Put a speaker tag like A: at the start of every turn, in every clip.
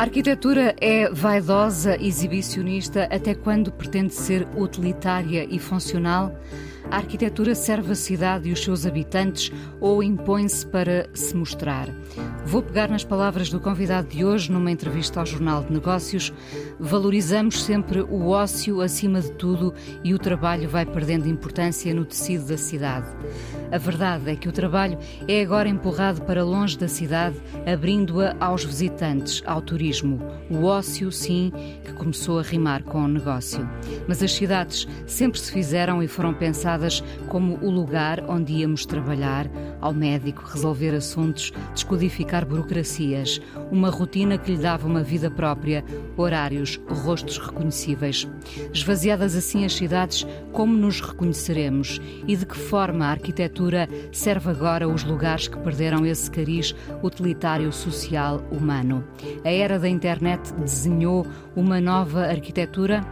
A: A arquitetura é vaidosa, exibicionista, até quando pretende ser utilitária e funcional? A arquitetura serve a cidade e os seus habitantes ou impõe-se para se mostrar? Vou pegar nas palavras do convidado de hoje numa entrevista ao Jornal de Negócios. Valorizamos sempre o ócio acima de tudo e o trabalho vai perdendo importância no tecido da cidade. A verdade é que o trabalho é agora empurrado para longe da cidade, abrindo-a aos visitantes, ao turismo. O ócio, sim, que começou a rimar com o negócio. Mas as cidades sempre se fizeram e foram pensadas como o lugar onde íamos trabalhar, ao médico, resolver assuntos, descodificar burocracias, uma rotina que lhe dava uma vida própria, horários, rostos reconhecíveis. Esvaziadas assim as cidades, como nos reconheceremos e de que forma a arquitetura serve agora os lugares que perderam esse cariz utilitário social humano. A era da internet desenhou uma nova arquitetura?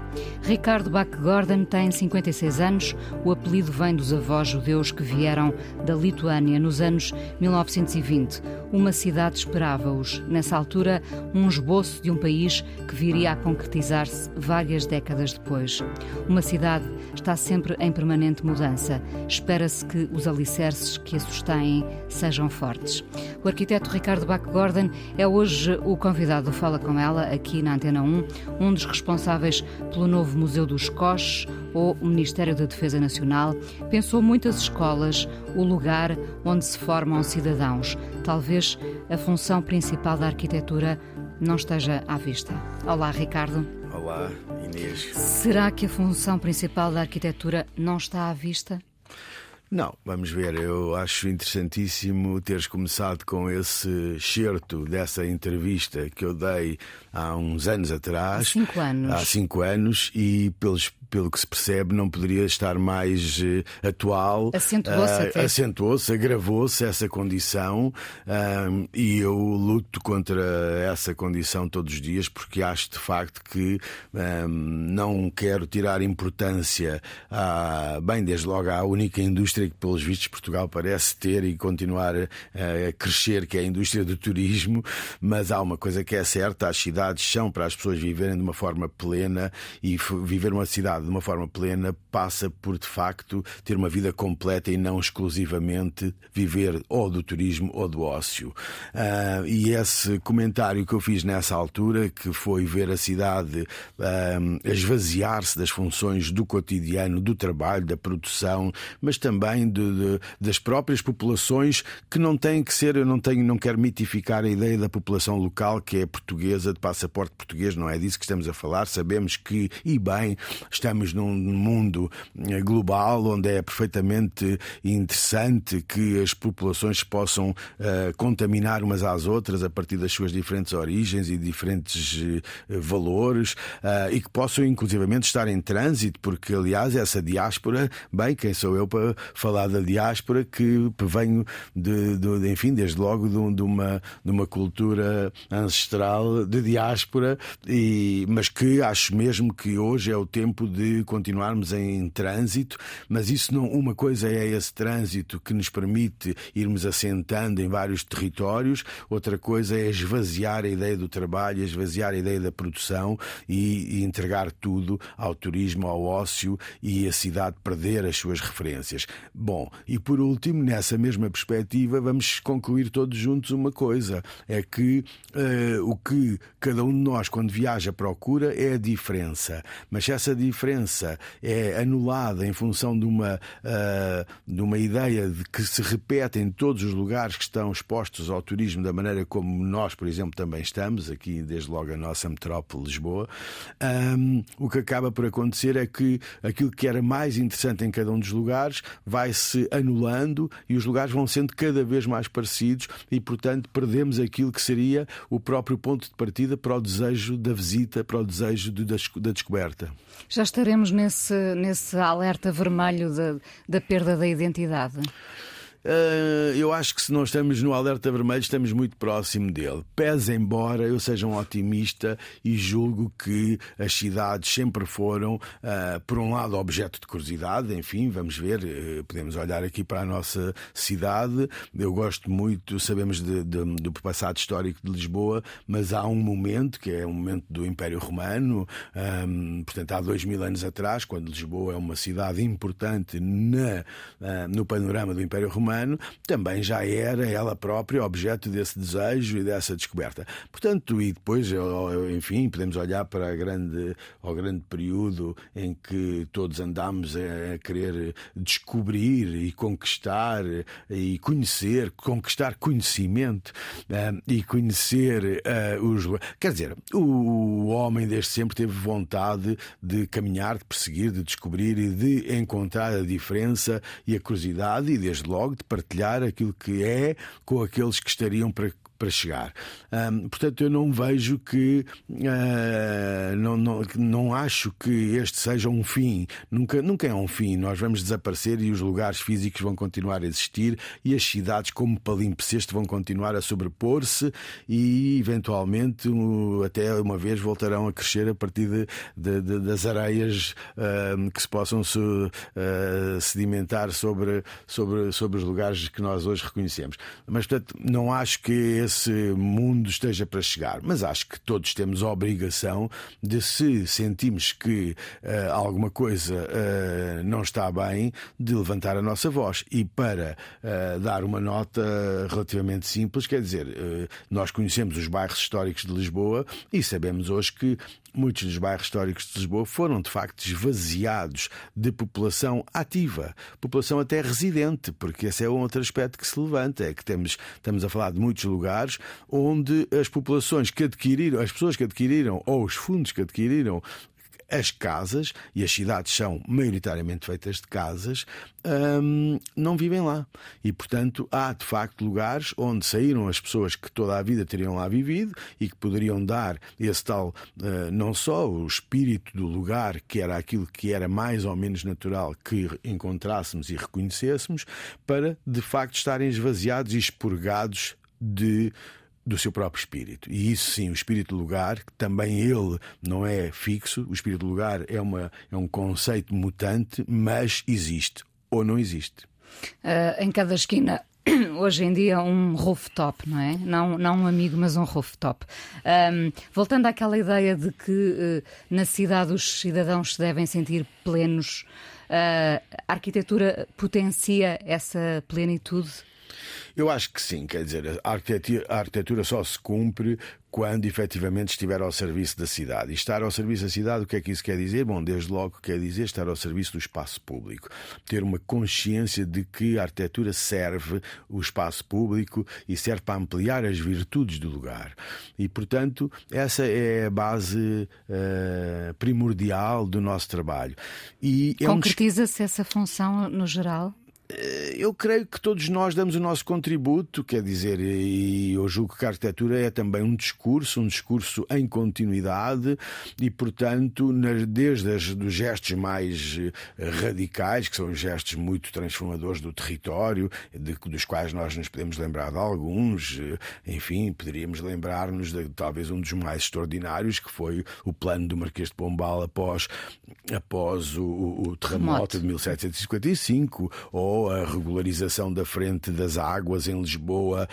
A: Ricardo Bach Gordon tem 56 anos. O apelido vem dos avós judeus que vieram da Lituânia nos anos 1920. Uma cidade esperava-os. Nessa altura, um esboço de um país que viria a concretizar-se várias décadas depois. Uma cidade está sempre em permanente mudança. Espera-se que os alicerces que a sustêm sejam fortes. O arquiteto Ricardo Bach Gordon é hoje o convidado do Fala Com Ela, aqui na Antena 1, um dos responsáveis pelo novo Museu dos Coches ou o Ministério da Defesa Nacional. Pensou muitas escolas, o lugar onde se formam cidadãos. Talvez a função principal da arquitetura não esteja à vista. Olá, Ricardo.
B: Olá, Inês.
A: Será que a função principal da arquitetura não está à vista?
B: Não, vamos ver. Eu acho interessantíssimo teres começado com esse excerto dessa entrevista que eu dei há uns anos atrás.
A: Há cinco anos.
B: Há cinco anos e pelos pelo que se percebe, não poderia estar mais uh, atual.
A: Acentuou-se, uh,
B: acentuou-se, agravou-se essa condição uh, e eu luto contra essa condição todos os dias porque acho de facto que não quero tirar importância, a, bem, desde logo à única indústria que, pelos vistos, Portugal parece ter e continuar a crescer, que é a indústria do turismo, mas há uma coisa que é certa: as cidades são para as pessoas viverem de uma forma plena e viver uma cidade de uma forma plena passa por, de facto, ter uma vida completa e não exclusivamente viver ou do turismo ou do ócio. Uh, e esse comentário que eu fiz nessa altura, que foi ver a cidade uh, esvaziar-se das funções do cotidiano, do trabalho, da produção, mas também de, de, das próprias populações que não têm que ser, eu não tenho, não quero mitificar a ideia da população local que é portuguesa, de passaporte português, não é disso que estamos a falar. Sabemos que, e bem, estamos num mundo eh, global onde é perfeitamente interessante que as populações possam uh, contaminar umas às outras a partir das suas diferentes origens e diferentes uh, valores uh, e que possam inclusivamente estar em trânsito, porque aliás essa diáspora, bem, quem sou eu para falar da diáspora que venho de, de enfim, desde logo de, de, uma, de uma cultura ancestral de diáspora, e, mas que acho mesmo que hoje é o tempo de continuarmos em trânsito, mas isso não. Uma coisa é esse trânsito que nos permite irmos assentando em vários territórios, outra coisa é esvaziar a ideia do trabalho, esvaziar a ideia da produção e, e entregar tudo ao turismo, ao ócio e a cidade perder as suas referências. Bom, e por último, nessa mesma perspectiva, vamos concluir todos juntos uma coisa: é que uh, o que cada um de nós, quando viaja, procura é a diferença. Mas essa diferença é anulada em função de uma, uh, de uma ideia de que se repete em todos os lugares que estão expostos ao turismo da maneira como nós, por exemplo, também estamos, aqui desde logo a nossa metrópole Lisboa, um, o que acaba por acontecer é que aquilo que era mais interessante em cada um dos lugares vai se anulando e os lugares vão sendo cada vez mais parecidos e, portanto, perdemos aquilo que seria o próprio ponto de partida para o desejo da visita, para o desejo de, da descoberta.
A: Já estaremos nesse, nesse alerta vermelho da, da perda da identidade?
B: Uh, eu acho que se não estamos no alerta vermelho, estamos muito próximo dele. Pese embora eu seja um otimista e julgo que as cidades sempre foram, uh, por um lado, objeto de curiosidade. Enfim, vamos ver, uh, podemos olhar aqui para a nossa cidade. Eu gosto muito, sabemos de, de, do passado histórico de Lisboa, mas há um momento que é um momento do Império Romano, um, portanto, há dois mil anos atrás, quando Lisboa é uma cidade importante na, no panorama do Império Romano humano, também já era ela própria objeto desse desejo e dessa descoberta. Portanto, e depois, enfim, podemos olhar para grande, ao grande período em que todos andámos a querer descobrir e conquistar e conhecer, conquistar conhecimento eh, e conhecer eh, os. Quer dizer, o homem desde sempre teve vontade de caminhar, de perseguir, de descobrir e de encontrar a diferença e a curiosidade e, desde logo, de partilhar aquilo que é com aqueles que estariam para para chegar. Portanto, eu não vejo que. Uh, não, não, não acho que este seja um fim. Nunca, nunca é um fim. Nós vamos desaparecer e os lugares físicos vão continuar a existir e as cidades, como palimpsesto, vão continuar a sobrepor-se e, eventualmente, até uma vez voltarão a crescer a partir de, de, de, das areias uh, que se possam se, uh, sedimentar sobre, sobre, sobre os lugares que nós hoje reconhecemos. Mas, portanto, não acho que esse mundo esteja para chegar. Mas acho que todos temos a obrigação de, se sentimos que uh, alguma coisa uh, não está bem, de levantar a nossa voz. E para uh, dar uma nota relativamente simples, quer dizer, nós conhecemos os bairros históricos de Lisboa e sabemos hoje que Muitos dos bairros históricos de Lisboa foram, de facto, esvaziados de população ativa, população até residente, porque esse é um outro aspecto que se levanta, é que temos, estamos a falar de muitos lugares onde as populações que adquiriram, as pessoas que adquiriram ou os fundos que adquiriram as casas, e as cidades são maioritariamente feitas de casas, hum, não vivem lá. E, portanto, há de facto lugares onde saíram as pessoas que toda a vida teriam lá vivido e que poderiam dar esse tal, uh, não só o espírito do lugar, que era aquilo que era mais ou menos natural que encontrássemos e reconhecêssemos, para de facto estarem esvaziados e expurgados de do seu próprio espírito. E isso sim, o espírito lugar, que também ele não é fixo, o espírito lugar é, uma, é um conceito mutante, mas existe ou não existe.
A: Uh, em cada esquina hoje em dia um rooftop, não é? Não, não um amigo, mas um rooftop. Um, voltando àquela ideia de que uh, na cidade os cidadãos se devem sentir plenos, uh, a arquitetura potencia essa plenitude?
B: Eu acho que sim, quer dizer, a arquitetura, a arquitetura só se cumpre quando efetivamente estiver ao serviço da cidade. E estar ao serviço da cidade, o que é que isso quer dizer? Bom, desde logo quer dizer estar ao serviço do espaço público. Ter uma consciência de que a arquitetura serve o espaço público e serve para ampliar as virtudes do lugar. E, portanto, essa é a base uh, primordial do nosso trabalho.
A: É Concretiza-se um... essa função no geral?
B: Eh, eu creio que todos nós damos o nosso contributo, quer dizer, e eu julgo que a arquitetura é também um discurso, um discurso em continuidade e, portanto, desde os dos gestos mais eh, radicais, que são gestos muito transformadores do território, de, dos quais nós nos podemos lembrar de alguns, eh, enfim, poderíamos lembrar-nos de talvez um dos mais extraordinários, que foi o plano do Marquês de Pombal após, após o, o terremoto de 1755, ou a regularização da frente das águas em Lisboa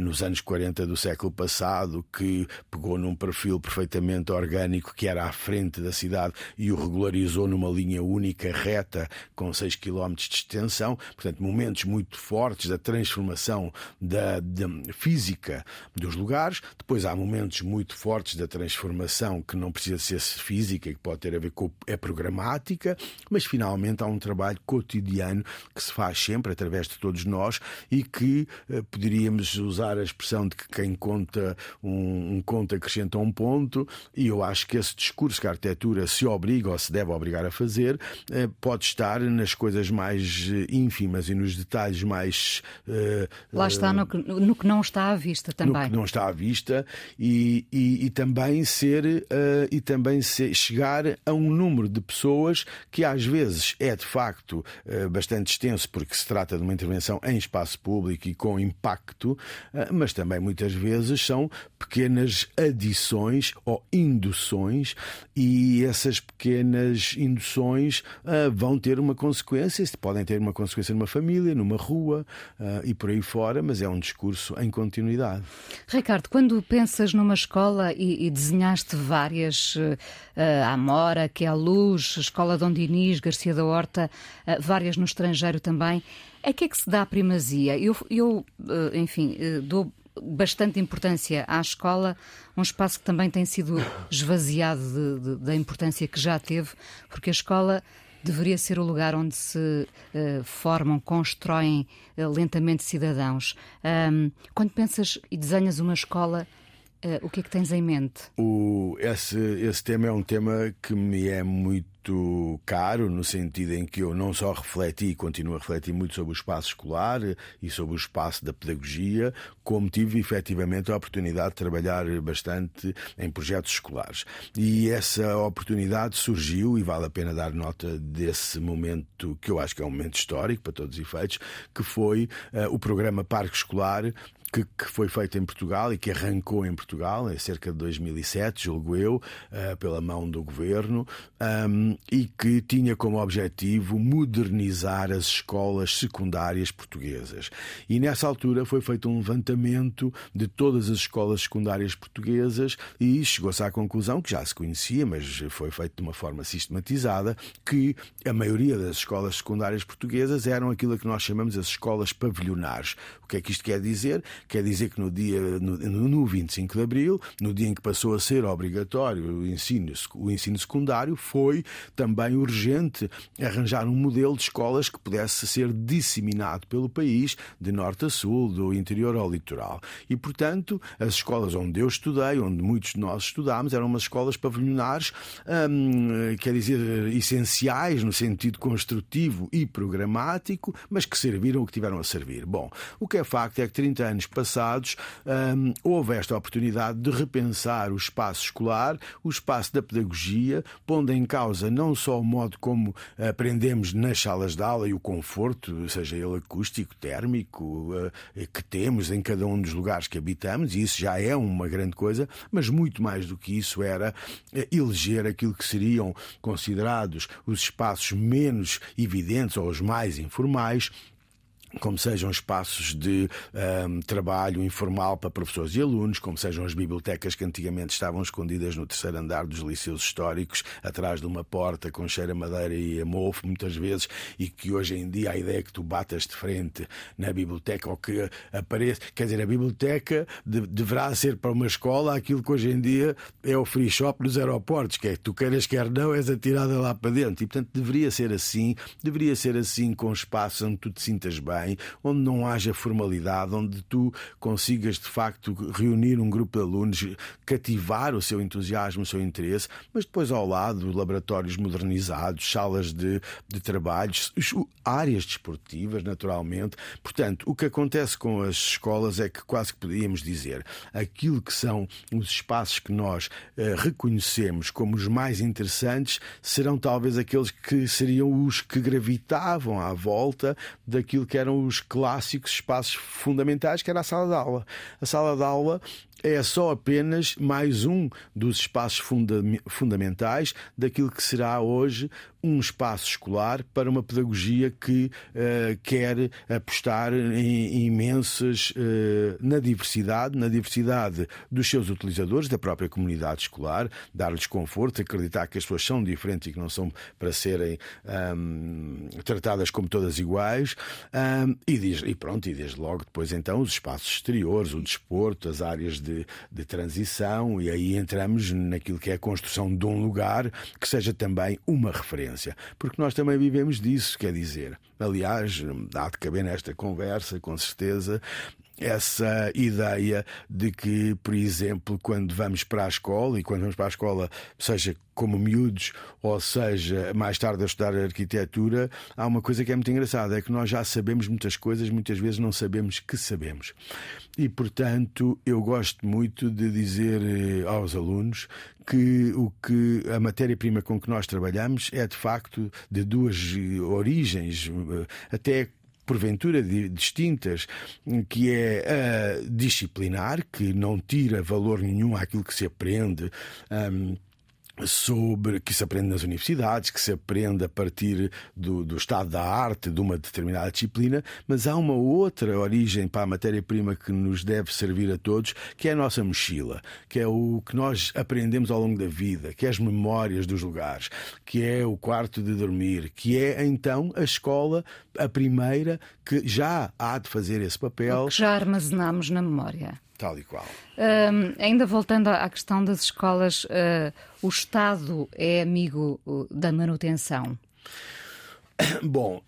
B: nos anos 40 do século passado, que pegou num perfil perfeitamente orgânico que era à frente da cidade e o regularizou numa linha única, reta, com 6 km de extensão. Portanto, momentos muito fortes da transformação da, da física dos lugares. Depois há momentos muito fortes da transformação que não precisa ser física, que pode ter a ver com é programática, mas finalmente há um trabalho cotidiano que se faz sempre através de todos nós e que eh, poderíamos usar a expressão de que quem conta um, um conto acrescenta um ponto, e eu acho que esse discurso que a arquitetura se obriga ou se deve obrigar a fazer eh, pode estar nas coisas mais eh, ínfimas e nos detalhes mais.
A: Lá está, no que, no que não está à vista também.
B: No que não está à vista e, e, e também ser e também ser, chegar a um número de pessoas que às vezes é de facto bastante extenso porque se trata de uma intervenção em espaço público e com impacto, uh, mas também muitas vezes são pequenas adições ou induções e essas pequenas induções vão ter uma consequência, podem ter uma consequência numa família, numa rua e por aí fora, mas é um discurso em continuidade.
A: Ricardo, quando pensas numa escola e, desenhaste várias, a Amora, que é a Luz, Escola Dom Dinis, Garcia da Horta, várias no estrangeiro também, a que é que se dá primazia? Eu, eu uh, enfim, dou bastante importância à escola, um espaço que também tem sido esvaziado de, de, da importância que já teve, porque a escola deveria ser o lugar onde se uh, formam, constroem uh, lentamente cidadãos. Um, quando pensas e desenhas uma escola, uh, o que é que tens em mente?
B: O, esse, esse tema é um tema que me é muito caro, no sentido em que eu não só refleti e continuo a refletir muito sobre o espaço escolar e sobre o espaço da pedagogia, como tive efetivamente a oportunidade de trabalhar bastante em projetos escolares. E essa oportunidade surgiu, e vale a pena dar nota desse momento, que eu acho que é um momento histórico para todos os efeitos, que foi uh, o programa Parque Escolar que, que, foi feito em Portugal e que arrancou em Portugal em cerca de 2007, julgo eu, uh, pela mão do governo, um, e que tinha como objetivo modernizar as escolas secundárias portuguesas. E nessa altura foi feito um levantamento de todas as escolas secundárias portuguesas e chegou-se à conclusão, que já se conhecia, mas foi feito de uma forma sistematizada, que a maioria das escolas secundárias portuguesas eram aquilo que nós chamamos as escolas pavilionares. O que é que isto quer dizer? Quer dizer que no dia no, no 25 de Abril, no dia em que passou a ser obrigatório o ensino, o ensino secundário, foi também urgente arranjar um modelo de escolas que pudesse ser disseminado pelo país, de norte a sul, do interior ao litoral. E, portanto, as escolas onde eu estudei, onde muitos de nós estudámos, eram umas escolas pavilionares, hum, quer dizer, essenciais no sentido construtivo e programático, mas que serviram o que tiveram a servir. Bom, o que é facto é que 30 anos passados houve esta oportunidade de repensar o espaço escolar, o espaço da pedagogia, pondo em causa não só o modo como aprendemos nas salas de aula e o conforto, seja ele acústico, térmico, eh, que temos em cada um dos lugares que habitamos, e isso já é uma grande coisa, mas muito mais do que isso era eh, eleger aquilo que seriam considerados os espaços menos evidentes ou os mais informais como sejam espaços de um, trabalho informal para professores e alunos, como sejam as bibliotecas que antigamente estavam escondidas no terceiro andar dos liceus históricos, atrás de uma porta com cheira a madeira e a mofo, muitas vezes, e que hoje em dia a ideia é que tu batas de frente na biblioteca ou que apareça. Quer dizer, a biblioteca de, deverá ser para uma escola aquilo que hoje em dia é o free shop nos aeroportos, que é que tu queiras, quer não, és atirada lá para dentro. E portanto deveria ser assim, deveria ser assim com espaços onde tu te sintas bem bem, onde não haja formalidade, onde tu consigas de facto reunir um grupo de alunos, cativar o seu entusiasmo, o seu interesse, mas depois ao lado laboratórios modernizados, salas de, de trabalhos, áreas desportivas, naturalmente. Portanto, o que acontece com as escolas é que quase que podíamos dizer aquilo que são os espaços que nós eh, reconhecemos como os mais interessantes serão talvez aqueles que seriam os que gravitavam à volta daquilo que era eram os clássicos espaços fundamentais, que era a sala de aula. A sala de aula é só apenas mais um dos espaços funda fundamentais daquilo que será hoje um espaço escolar para uma pedagogia que uh, quer apostar em, imensas uh, na diversidade, na diversidade dos seus utilizadores, da própria comunidade escolar, dar-lhes conforto, acreditar que as pessoas são diferentes e que não são para serem um, tratadas como todas iguais, um, e, diz, e pronto, e desde logo depois então os espaços exteriores, o desporto, as áreas de, de transição, e aí entramos naquilo que é a construção de um lugar que seja também uma referência porque nós também vivemos disso, quer dizer. Aliás, há de caber nesta conversa, com certeza, essa ideia de que, por exemplo, quando vamos para a escola, e quando vamos para a escola, seja como miúdos, ou seja, mais tarde a estudar arquitetura, há uma coisa que é muito engraçada: é que nós já sabemos muitas coisas, muitas vezes não sabemos que sabemos. E, portanto, eu gosto muito de dizer eh, aos alunos que o que a matéria-prima com que nós trabalhamos é de facto de duas origens, eh, até porventura distintas, que é disciplinar, que não tira valor nenhum àquilo que se aprende. Um, sobre que se aprende nas universidades, que se aprende a partir do, do, estado da arte de uma determinada disciplina, mas há uma outra origem para a matéria-prima que nos deve servir a todos, que é a nossa mochila, que é o que nós aprendemos ao longo da vida, que é as memórias dos lugares, que é o quarto de dormir, que é então a escola, a primeira, que já há de fazer esse papel.
A: O que já armazenamos na memória.
B: Tal e qual.
A: Uh, ainda voltando à questão das escolas, uh, o Estado é amigo da manutenção?
B: Bom,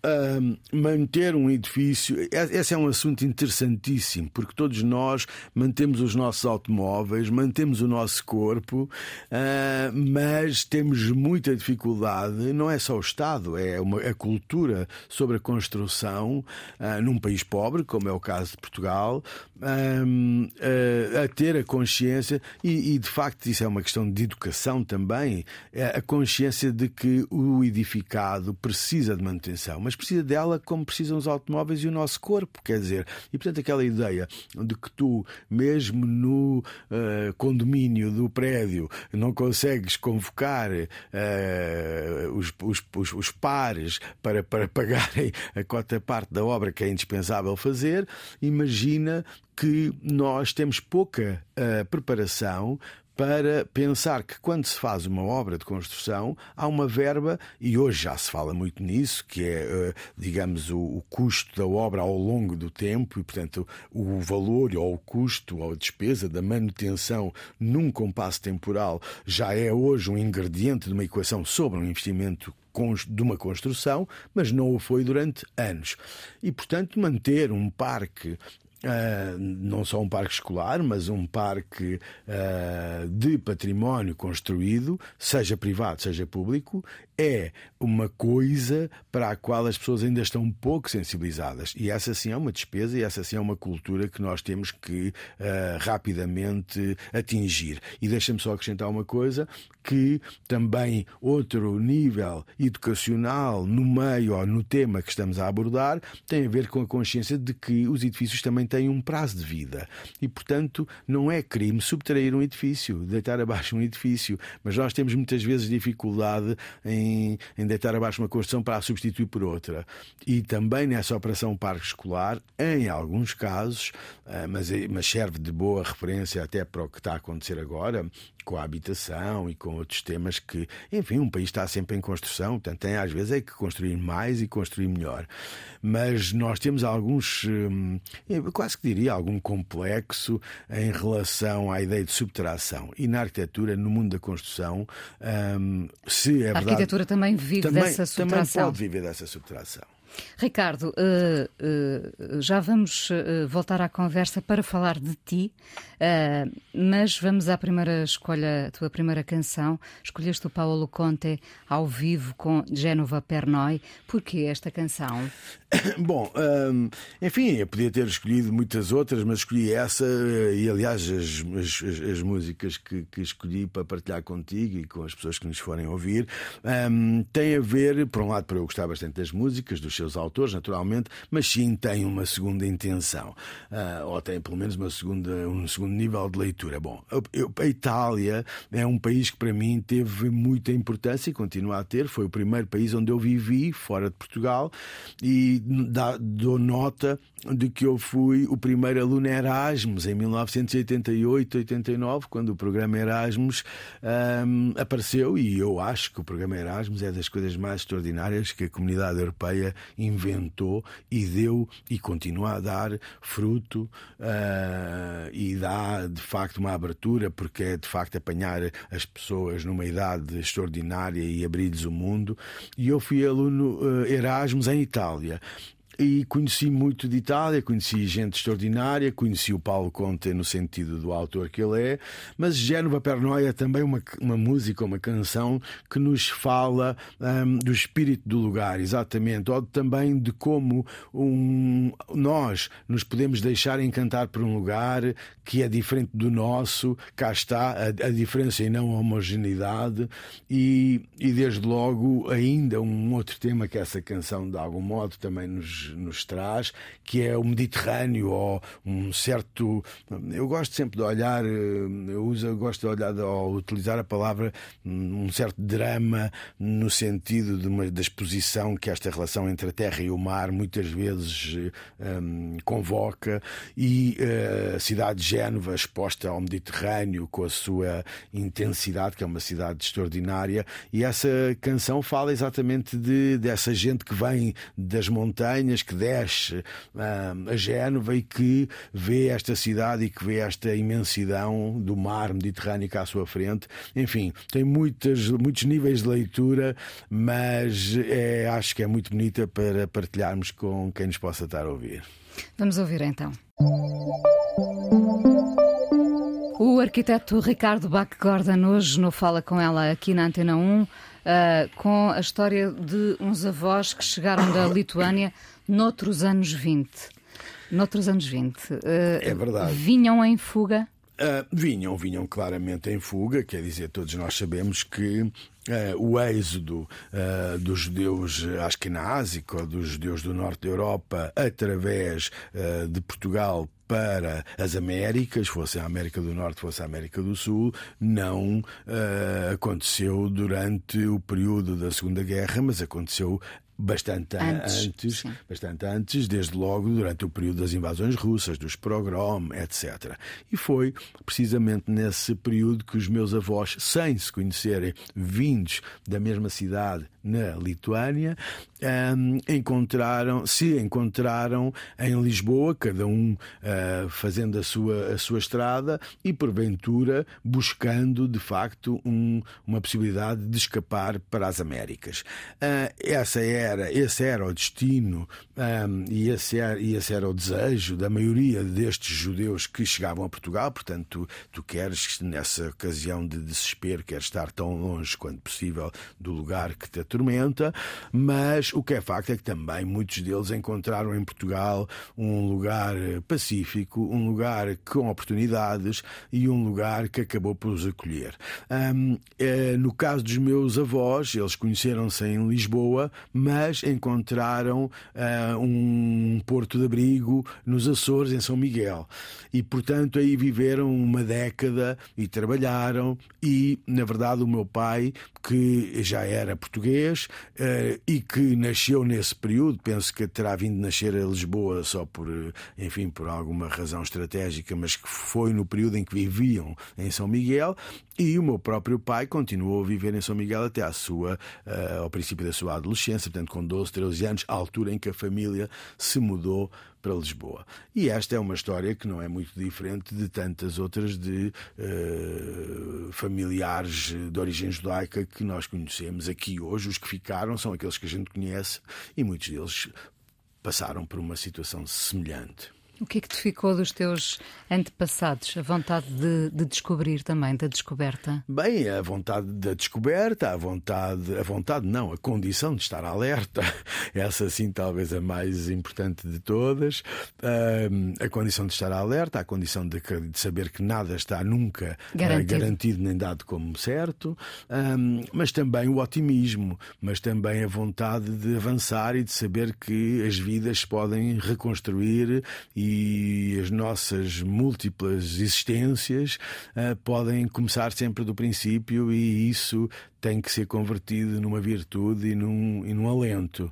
B: manter um edifício, esse é um assunto interessantíssimo, porque todos nós mantemos os nossos automóveis, mantemos o nosso corpo, uh, mas temos muita dificuldade, não é só o Estado, é uma, a cultura sobre a construção uh, num país pobre, como é o caso de Portugal, uh, a ter a consciência, e, e, de facto isso é uma questão de educação também, é a consciência de que o edificado precisa de manutenção, mas precisa dela como precisam os automóveis e o nosso corpo, quer dizer, e portanto aquela ideia de que tu, mesmo no uh, condomínio do prédio, não consegues convocar uh, os, os, os, os, pares para, para pagarem a cota parte da obra que é indispensável fazer, imagina que nós temos pouca uh, preparação para pensar que quando se faz uma obra de construção há uma verba, e hoje já se fala muito nisso, que é, eh, digamos, o, custo da obra ao longo do tempo e, portanto, o valor ou o custo ou a despesa da manutenção num compasso temporal já é hoje um ingrediente de uma equação sobre um investimento de uma construção, mas não o foi durante anos. E, portanto, manter um parque Uh, não só um parque escolar, mas um parque uh, de património construído, seja privado, seja público, é uma coisa para a qual as pessoas ainda estão pouco sensibilizadas. E essa sim é uma despesa e essa sim é uma cultura que nós temos que uh, rapidamente atingir. E deixa-me só acrescentar uma coisa: que também outro nível educacional no meio ou no tema que estamos a abordar tem a ver com a consciência de que os edifícios também têm um prazo de vida. E, portanto, não é crime subtrair um edifício, deitar abaixo um edifício. Mas nós temos muitas vezes dificuldade em em, deitar abaixo uma construção para a substituir por outra. E também nessa operação parque escolar, em alguns casos, eh, mas, mas serve de boa referência até para o que está a acontecer agora, com a habitação e com outros temas que, enfim, um país está sempre em construção, portanto, tem às vezes é que construir mais e construir melhor. Mas nós temos alguns, hum, quase que diria, algum complexo em relação à ideia de subtração. E na arquitetura, no mundo da construção, se é verdade.
A: Também vive
B: também,
A: dessa subtração.
B: Também pode viver dessa subtração.
A: Ricardo, uh, uh, já vamos uh, voltar à conversa para falar de ti, mas vamos à primeira escolha, tua primeira canção. Escolheste o Paulo Conte ao vivo com Genova Pernoi. Porquê esta canção?
B: Bom, um, enfim, eu podia ter escolhido muitas outras, mas escolhi essa e, aliás, as, as, as músicas que, que, escolhi para partilhar contigo e com as pessoas que nos forem ouvir um, têm a ver, por um lado, para eu gostar bastante das músicas, dos seus autores, naturalmente, mas sim tem uma segunda intenção, uh, ou tem pelo menos uma segunda, um segundo nível de leitura. Bom, eu, a Itália é um país que para mim teve muita importância e continua a ter. Foi o primeiro país onde eu vivi, fora de Portugal, e dá, dou nota de que eu fui o primeiro aluno Erasmus em 1988, 89, quando o programa Erasmus um, apareceu, e eu acho que o programa Erasmus é das coisas mais extraordinárias que a comunidade europeia inventou e deu e continua a dar fruto uh, e dá de facto uma abertura, porque é de facto apanhar as pessoas numa idade extraordinária e abrir-lhes o mundo. E eu fui aluno uh, Erasmus em Itália e conheci muito de Itália, conheci gente extraordinária, conheci o Paulo Conte no sentido do autor que ele é, mas Génova per Noi é também uma, uma música, uma canção que nos fala um, do espírito do lugar, exatamente, ou também de como um, nós nos podemos deixar encantar por um lugar que é diferente do nosso, cá está a, a diferença e não a homogeneidade, e, e desde logo ainda um outro tema que essa canção de algum modo também nos nos, traz, que é o Mediterrâneo ou um certo. Eu gosto sempre de olhar, eh, eu uso, eu gosto de olhar, ou utilizar a palavra um certo drama no sentido de uma, da exposição que esta relação entre a terra e o mar muitas vezes um, convoca e uh, a cidade de Génova exposta ao Mediterrâneo com a sua intensidade, que é uma cidade extraordinária, e essa canção fala exatamente de, dessa gente que vem das montanhas que desce uh, a Génova e que vê esta cidade e que vê esta imensidão do mar Mediterrâneo à sua frente. Enfim, tem muitas, muitos níveis de leitura, mas é, acho que é muito bonita para partilharmos com quem nos possa estar a ouvir.
A: Vamos ouvir então. O arquiteto Ricardo Bach Gordon hoje no Fala Com Ela aqui na Antena 1, uh, com a história de uns avós que chegaram da Lituânia noutros anos 20. Noutros anos 20. Uh,
B: eh, é verdade.
A: Vinham em fuga?
B: Uh, vinham, vinham claramente em fuga, quer dizer, todos nós sabemos que uh, o êxodo uh, dos judeus askenásicos, dos judeus do norte da Europa, através de Portugal para as Américas, fosse a América do Norte, fosse a América do Sul, não uh, aconteceu durante o período da Segunda Guerra, mas aconteceu bastante antes, antes bastante antes, desde logo durante o período das invasões russas, dos pogrom, etc. E foi precisamente nesse período que os meus avós, sem se conhecerem, vindos da mesma cidade na Lituânia, um, encontraram, se encontraram em Lisboa, cada um uh, fazendo a sua, a sua estrada e, porventura, buscando de facto um, uma possibilidade de escapar para as Américas. Uh, essa era, esse era o destino um, e, esse era, e esse era o desejo da maioria destes judeus que chegavam a Portugal. Portanto, tu, tu queres, nessa ocasião de desespero, queres estar tão longe quanto possível do lugar que te atormenta, mas o que é facto é que também muitos deles encontraram em Portugal um lugar eh, pacífico, um lugar com oportunidades e um lugar que acabou por os acolher. Um, é, no caso dos meus avós, eles conheceram-se em Lisboa, mas encontraram uh, um porto de abrigo nos Açores, em São Miguel. E, portanto, aí viveram uma década e trabalharam. E, na verdade, o meu pai, que já era português uh, e que nasceu nesse período, penso que terá vindo nascer a Lisboa só por, enfim, por alguma razão estratégica, mas que foi no período em que viviam em São Miguel, e o meu próprio pai continuou a viver em São Miguel até à sua, uh, ao princípio da sua adolescência, portanto com 12, 13 anos, à altura em que a família se mudou para Lisboa. E esta é uma história que não é muito diferente de tantas outras de uh, familiares de origem judaica que nós conhecemos aqui hoje. Os que ficaram são aqueles que a gente conhece e muitos deles passaram por uma situação semelhante.
A: O que é que te ficou dos teus antepassados? A vontade de, de, descobrir também, da descoberta?
B: Bem, a vontade da descoberta, a vontade, a vontade não, a condição de estar alerta. Essa sim talvez a mais importante de todas. a condição de estar alerta, a condição de, de saber que nada está nunca
A: eh, garantido,
B: garantido nem dado como certo, mas também o otimismo, mas também a vontade de avançar e de saber que as vidas podem reconstruir e as nossas múltiplas existências uh, podem começar sempre do princípio e isso tem que ser convertido numa virtude e num, e num alento,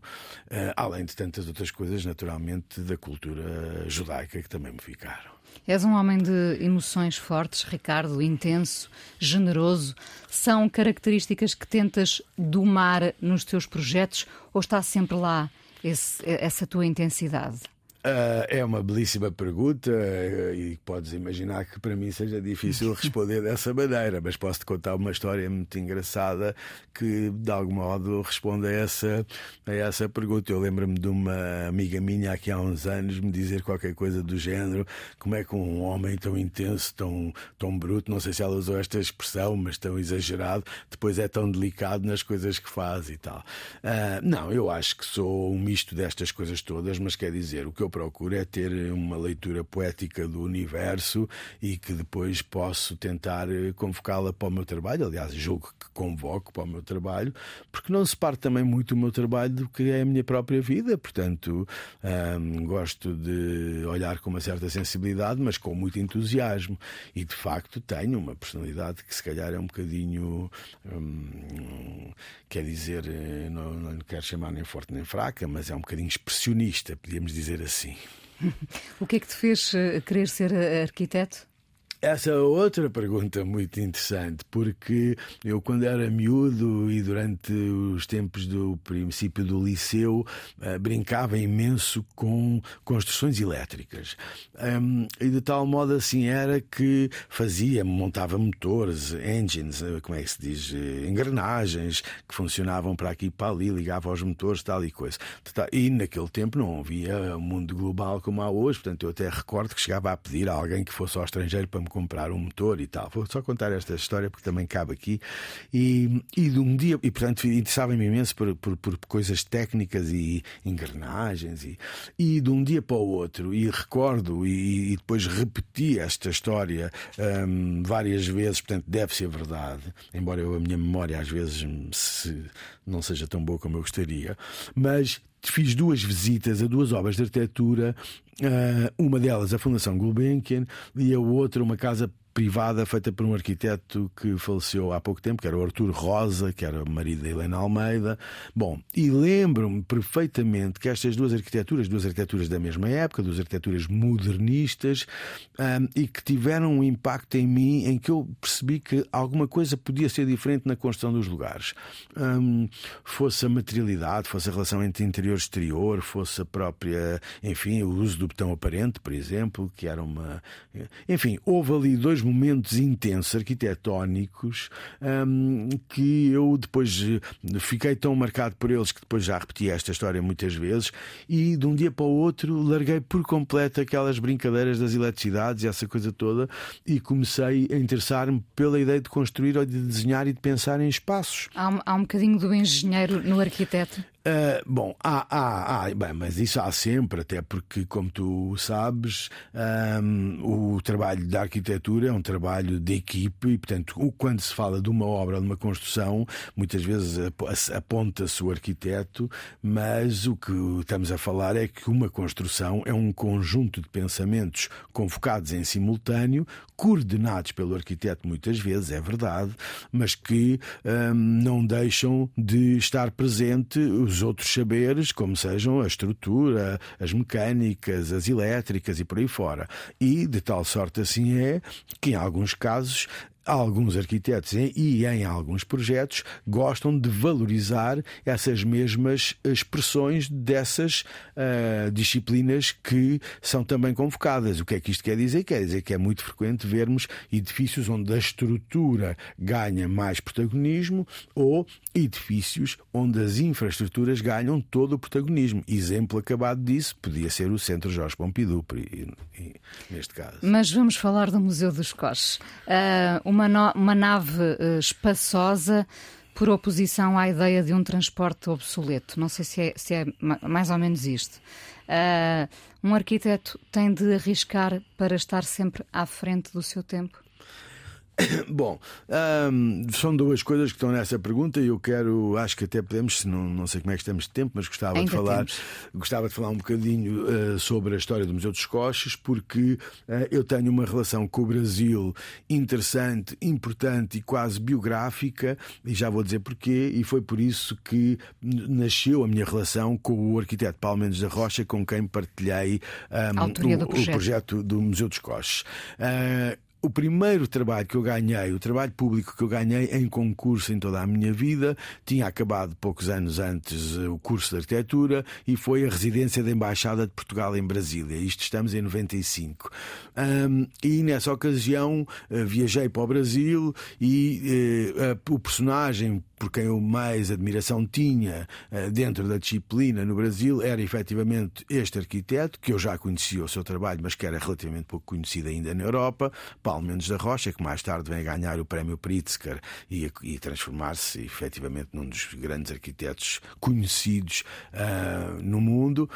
B: uh, além de tantas outras coisas, naturalmente, da cultura judaica que também me ficaram.
A: És um homem de emoções fortes, Ricardo, intenso, generoso. São características que tentas domar nos teus projetos ou está sempre lá esse, essa tua intensidade?
B: Uh, é uma belíssima pergunta uh, e podes imaginar que para mim seja difícil responder dessa maneira, mas posso-te contar uma história muito engraçada que de algum modo responde a essa, a essa pergunta. Eu lembro-me de uma amiga minha aqui há uns anos me dizer qualquer coisa do género: como é que um homem tão intenso, tão, tão bruto, não sei se ela usou esta expressão, mas tão exagerado, depois é tão delicado nas coisas que faz e tal. Uh, não, eu acho que sou um misto destas coisas todas, mas quer dizer, o que eu eu procuro é ter uma leitura poética do universo e que depois posso tentar eh, convocá-la para o meu trabalho. Aliás, julgo que convoco para o meu trabalho, porque não se parte também muito o meu trabalho do que é a minha própria vida. Portanto, hum, gosto de olhar com uma certa sensibilidade, mas com muito entusiasmo. E de facto tenho uma personalidade que se calhar é um bocadinho. Hum, quer dizer, eh, não, não quero chamar nem forte nem fraca, mas é um bocadinho expressionista, podíamos dizer assim sim.
A: o que é que te fez eh, querer ser eh, arquiteto?
B: Essa é outra pergunta muito interessante, porque eu, quando era miúdo e durante os tempos do princípio do liceu, uh, brincava imenso com construções elétricas. E de tal modo assim era que fazia, montava motores, engines, eh, como é que se diz, eh, engrenagens que funcionavam para aqui e para ali, ligava aos motores, tal e coisa. E naquele tempo não havia um mundo global como há hoje, portanto eu até recordo que chegava a pedir a alguém que fosse ao estrangeiro para me comprar um motor e tal. Vou só contar esta história porque também cabe aqui. E, e de um dia, e portanto interessava-me imenso por, por, por, coisas técnicas e engrenagens. E, e de um dia para o outro, e recordo e, e depois repeti esta história um, várias vezes, portanto deve ser verdade, embora eu, a minha memória às vezes se, não seja tão boa como eu gostaria, mas fiz duas visitas a duas obras de arquitetura, ah, uma delas a Fundação Gulbenkian e a outra uma casa privada feita por um arquiteto que faleceu há pouco tempo, que era o Artur Rosa, que era o marido da Helena Almeida. Bom, e lembro-me perfeitamente que estas duas arquiteturas, duas arquiteturas da mesma época, duas arquiteturas modernistas, um, e que tiveram um impacto em mim em que eu percebi que alguma coisa podia ser diferente na construção dos lugares. Um, fosse a materialidade, fosse a relação entre interior e exterior, fosse a própria, enfim, o uso do botão aparente, por exemplo, que era uma. Enfim, houve ali dois momentos intensos arquitetónicos um, que eu depois eh, fiquei tão marcado por eles que depois já repeti esta história muitas vezes e de um dia para o outro larguei por completo aquelas brincadeiras das eletricidades e essa coisa toda e comecei a interessar-me pela ideia de construir ou de desenhar e de pensar em espaços.
A: Há um, há um bocadinho do engenheiro no arquiteto?
B: Uh, bom, há, há, há, bem, mas isso há sempre, até porque, como tu sabes, um, o trabalho da arquitetura é um trabalho de equipe e, portanto, quando se fala de uma obra, de uma construção, muitas vezes aponta-se o arquiteto, mas o que estamos a falar é que uma construção é um conjunto de pensamentos convocados em simultâneo, coordenados pelo arquiteto muitas vezes, é verdade, mas que um, não deixam de estar presente os outros saberes, como sejam a estrutura, as mecânicas, as elétricas e por aí fora. E de tal sorte assim é que, em alguns casos, alguns arquitetos e em alguns projetos gostam de valorizar essas mesmas expressões dessas uh, disciplinas que são também convocadas. O que é que isto quer dizer? Quer dizer que é muito frequente vermos edifícios onde a estrutura ganha mais protagonismo ou edifícios onde as infraestruturas ganham todo o protagonismo. Exemplo acabado disso podia ser o Centro Jorge Pompidou, neste caso.
A: Mas vamos falar do Museu dos Coches. Uh, uma, no, uma nave uh, espaçosa por oposição à ideia de um transporte obsoleto. Não sei se é, se é mais ou menos isto. Uh, um arquiteto tem de arriscar para estar sempre à frente do seu tempo?
B: Bom, são duas coisas que estão nessa pergunta e eu quero, acho que até podemos, não, não sei como é que estamos de tempo, mas gostava Ainda de falar, gostava de falar um bocadinho uh, sobre a história do Museu dos Coches, porque uh, eu tenho uma relação com o Brasil interessante, importante e quase biográfica, e já vou dizer porquê, e foi por isso que nasceu a minha relação com o arquiteto Paulo Mendes da Rocha, com quem partilhei um, o, projeto. o, projeto. do Museu dos Coches. Uh, o primeiro trabalho que eu ganhei, o trabalho público que eu ganhei em concurso em toda a minha vida, tinha acabado poucos anos antes eh, o curso de arquitetura e foi a residência da Embaixada de Portugal em Brasília. Isto estamos em 95. Um, e nessa ocasião uh, viajei para o Brasil e uh, o personagem por quem eu mais admiração tinha eh, dentro da disciplina no Brasil era efetivamente este arquiteto, que eu já conhecia o seu trabalho, mas que era relativamente pouco conhecido ainda na Europa, Paulo Mendes da Rocha, que mais tarde vem a ganhar o prémio Pritzker e, e transformar-se efetivamente num dos grandes arquitetos conhecidos uh, no mundo.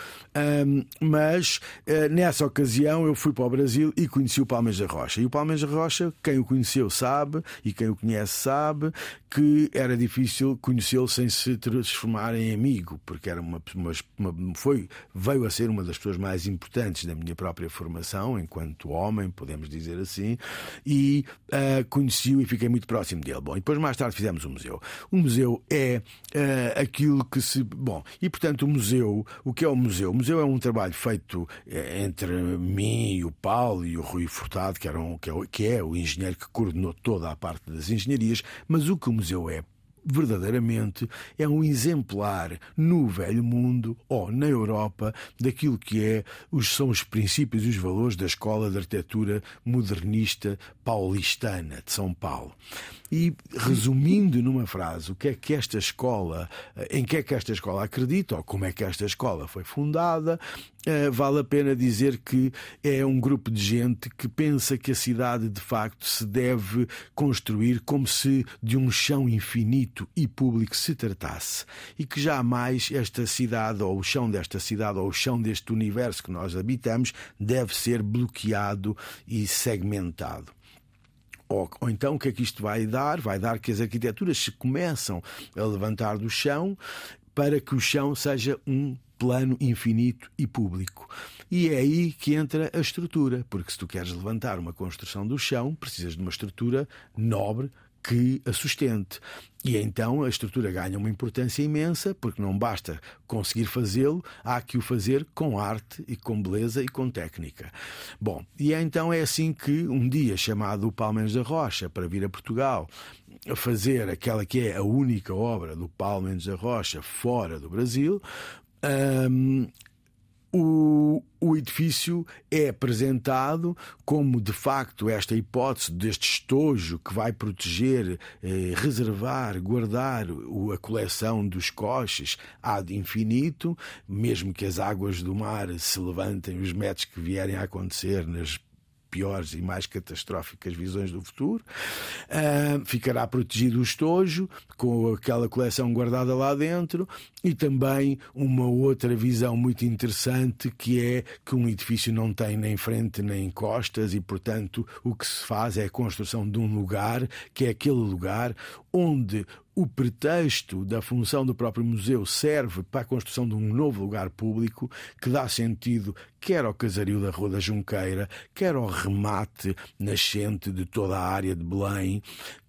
B: Mas uh, nessa ocasião eu fui para o Brasil e conheci o Paulo Mendes da Rocha. E o Paulo Mendes da Rocha, quem o conheceu sabe, e quem o conhece sabe, que era difícil conhecê-lo sem se transformar em amigo, porque era uma, uma, uma, foi, veio a ser uma das pessoas mais importantes da minha própria formação, enquanto homem, podemos dizer assim, e uh, conheci-o e fiquei muito próximo dele. Bom, e depois mais tarde fizemos o um museu. O museu é uh, aquilo que se. Bom, e portanto o museu, o que é o museu? O museu é um trabalho feito eh, entre mim e o Paulo e o Rui Furtado, que, era um, que, é, que é o engenheiro que coordenou toda a parte das engenharias, mas o que o museu é verdadeiramente é um exemplar no velho mundo ou na Europa daquilo que é os, são os princípios e os valores da escola de arquitetura modernista paulistana de São Paulo. E resumindo numa frase o que é que esta escola, em que é que esta escola acredita, ou como é que esta escola foi fundada, eh, vale a pena dizer que é um grupo de gente que pensa que a cidade de facto se deve construir como se de um chão infinito e público se tratasse e que jamais esta cidade ou o chão desta cidade ou o chão deste universo que nós habitamos deve ser bloqueado e segmentado. Ou, ou, então o que é que isto vai dar? Vai dar que as arquiteturas se começam a levantar do chão para que o chão seja um plano infinito e público. E é aí que entra a estrutura, porque se tu queres levantar uma construção do chão, precisas de uma estrutura nobre que a sustente. E então a estrutura ganha uma importância imensa, porque não basta conseguir fazê-lo, há que o fazer com arte e com beleza e com técnica. Bom, e então é assim que um dia chamado o Palmeiras da Rocha para vir a Portugal a fazer aquela que é a única obra do Paulo Mendes da Rocha fora do Brasil, um, o, o edifício é apresentado como, de facto, esta hipótese deste estojo que vai proteger, eh, reservar, guardar a coleção dos coches ad infinito, mesmo que as águas do mar se levantem, os metros que vierem a acontecer nas piores e mais catastróficas visões do futuro. Uh, ficará protegido o estojo, com aquela coleção guardada lá dentro, e também uma outra visão muito interessante que é que um edifício não tem nem frente nem costas, e portanto o que se faz é a construção de um lugar, que é aquele lugar onde o pretexto da função do próprio museu serve para a construção de um novo lugar público que dá sentido quer ao casario da Rua da Junqueira, quer ao remate nascente de toda a área de Belém,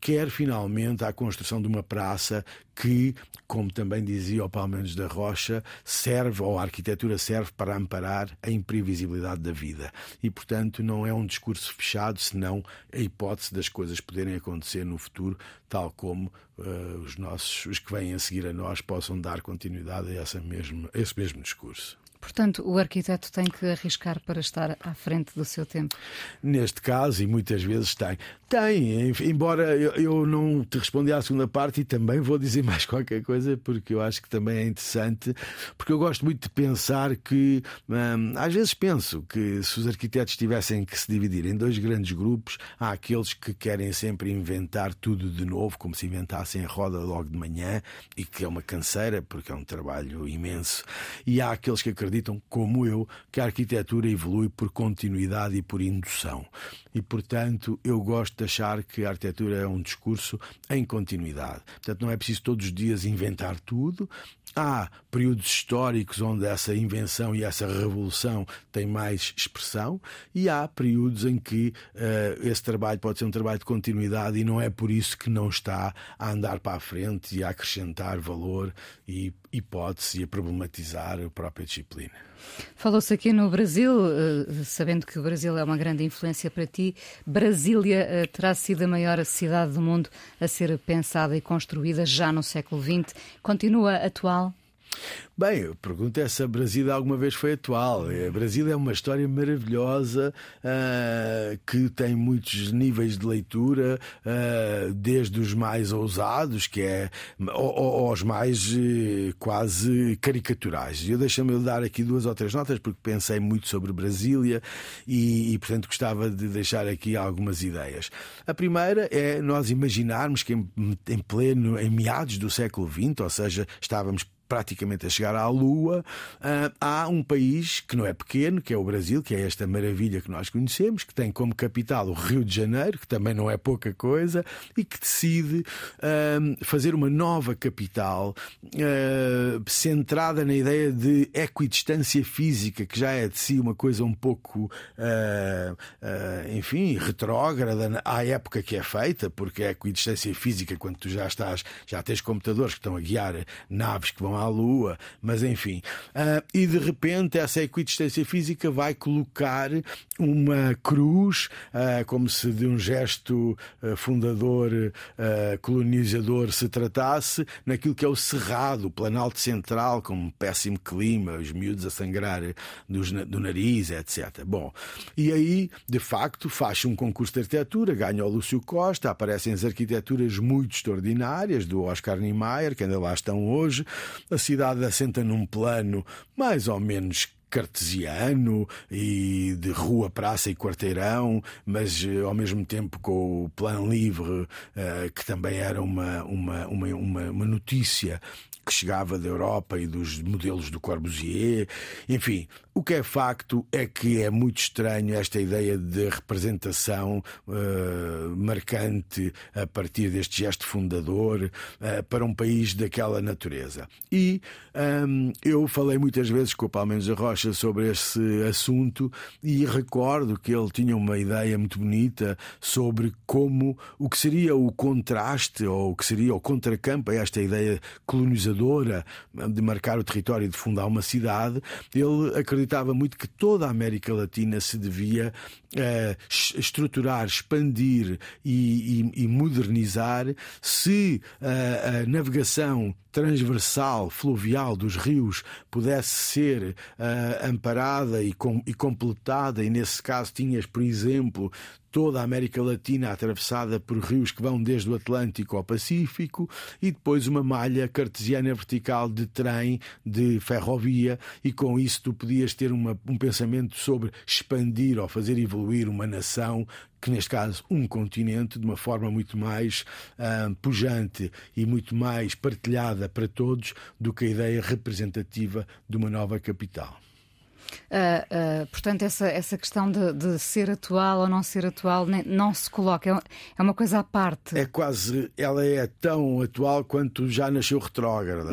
B: quer finalmente à construção de uma praça que, como também dizia o Palmeiras da Rocha, serve, ou a arquitetura serve para amparar a imprevisibilidade da vida. E, portanto, não é um discurso fechado, senão a hipótese das coisas poderem acontecer no futuro, tal como uh, os nossos, os que vêm a seguir a nós, possam dar continuidade a, essa mesmo, a esse mesmo discurso.
A: Portanto, o arquiteto tem que arriscar para estar à frente do seu tempo.
B: Neste caso, e muitas vezes tem. Tem, embora eu não te respondi à segunda parte e também vou dizer mais qualquer coisa, porque eu acho que também é interessante, porque eu gosto muito de pensar que, hum, às vezes penso que se os arquitetos tivessem que se dividir em dois grandes grupos, há aqueles que querem sempre inventar tudo de novo, como se inventassem a roda logo de manhã, e que é uma canseira, porque é um trabalho imenso, e há aqueles que acreditam acreditam, como eu, que a arquitetura evolui por continuidade e por indução. E, portanto, eu gosto de achar que a arquitetura é um discurso em continuidade. Portanto, não é preciso todos os dias inventar tudo, Há períodos históricos onde essa invenção e essa revolução têm mais expressão, e há períodos em que uh, esse trabalho pode ser um trabalho de continuidade e não é por isso que não está a andar para a frente e a acrescentar valor e hipótese e a problematizar a própria disciplina.
A: Falou-se aqui no Brasil, uh, sabendo que o Brasil é uma grande influência para ti, Brasília uh, terá sido a maior cidade do mundo a ser pensada e construída já no século XX. Continua atual?
B: Bem, a pergunta é se a Brasília alguma vez foi atual. A Brasília é uma história maravilhosa uh, que tem muitos níveis de leitura, uh, desde os mais ousados, que é, aos mais uh, quase caricaturais. Eu deixa-me dar aqui duas ou três notas, porque pensei muito sobre Brasília e, e, portanto, gostava de deixar aqui algumas ideias. A primeira é nós imaginarmos que em, em pleno, em meados do século XX, ou seja, estávamos praticamente a chegar à Lua, uh, há um país que não é pequeno, que é o Brasil, que é esta maravilha que nós conhecemos, que tem como capital o Rio de Janeiro, que também não é pouca coisa, e que decide uh, fazer uma nova capital uh, centrada na ideia de equidistância física, que já é de si uma coisa um pouco, enfim, retrógrada à época que é feita, porque a equidistância física, quando tu já estás, já tens computadores que estão a guiar naves que vão à à Lua, mas enfim. Uh, e de repente essa equidistância física vai colocar uma cruz, uh, como se de um gesto uh, fundador, colonizador se tratasse, naquilo que é o Cerrado, o Planalto Central, com um péssimo clima, os miúdos a sangrar dos, do nariz, etc. Bom, e aí, de facto, faz um concurso de arquitetura, ganha o Lúcio Costa, aparecem as arquiteturas muito extraordinárias do Oscar Niemeyer, que ainda lá estão hoje, a cidade assenta num plano mais ou menos cartesiano e de rua, praça e quarteirão, mas eh, ao mesmo tempo com o Plan Livre, eh, que também era uma, uma, uma, uma notícia que chegava da Europa e dos modelos do Corbusier. Enfim, o que é facto é que é muito estranho esta ideia de representação uh, marcante a partir deste gesto fundador uh, para um país daquela natureza. E um, eu falei muitas vezes com o Palmeiras da Rocha sobre esse assunto e recordo que ele tinha uma ideia muito bonita sobre como o que seria o contraste ou o que seria o contracampo a esta ideia colonizadora de marcar o território e de fundar uma cidade, ele acreditava muito que toda a América Latina se devia uh, estruturar, expandir e, e, e modernizar se uh, a navegação transversal, fluvial dos rios pudesse ser uh, amparada e, com, e completada, e nesse caso tinhas, por exemplo, toda a América Latina atravessada por rios que vão desde o Atlântico ao Pacífico e depois uma malha cartesiana vertical de trem, de ferrovia, e com isso tu podias ter uma, um pensamento sobre expandir ou fazer evoluir uma nação que neste caso um continente de uma forma muito mais uh, pujante e muito mais partilhada para todos do que a ideia representativa de uma nova capital.
A: Uh, uh, portanto, essa, essa questão de, de, ser atual ou não ser atual não se coloca, é, é uma coisa à parte.
B: É quase, ela é tão atual quanto já nasceu retrógrada.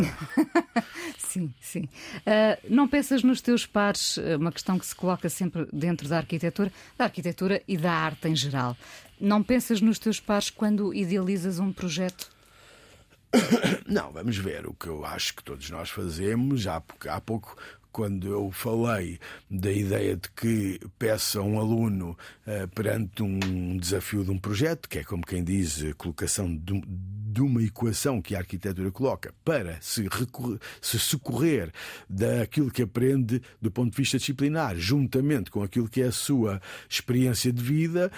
A: sim, sim. Uh, não pensas nos teus pares, uma questão que se coloca sempre dentro da arquitetura, da arquitetura e da arte em geral. Não pensas nos teus pares quando idealizas um projeto?
B: Não, vamos ver. O que eu acho que todos nós fazemos, há, há pouco quando eu falei da ideia de que peça um aluno uh, perante um desafio de um projeto, que é como quem diz a colocação de, de uma equação que a arquitetura coloca, para se, se socorrer daquilo que aprende do ponto de vista disciplinar, juntamente com aquilo que é a sua experiência de vida,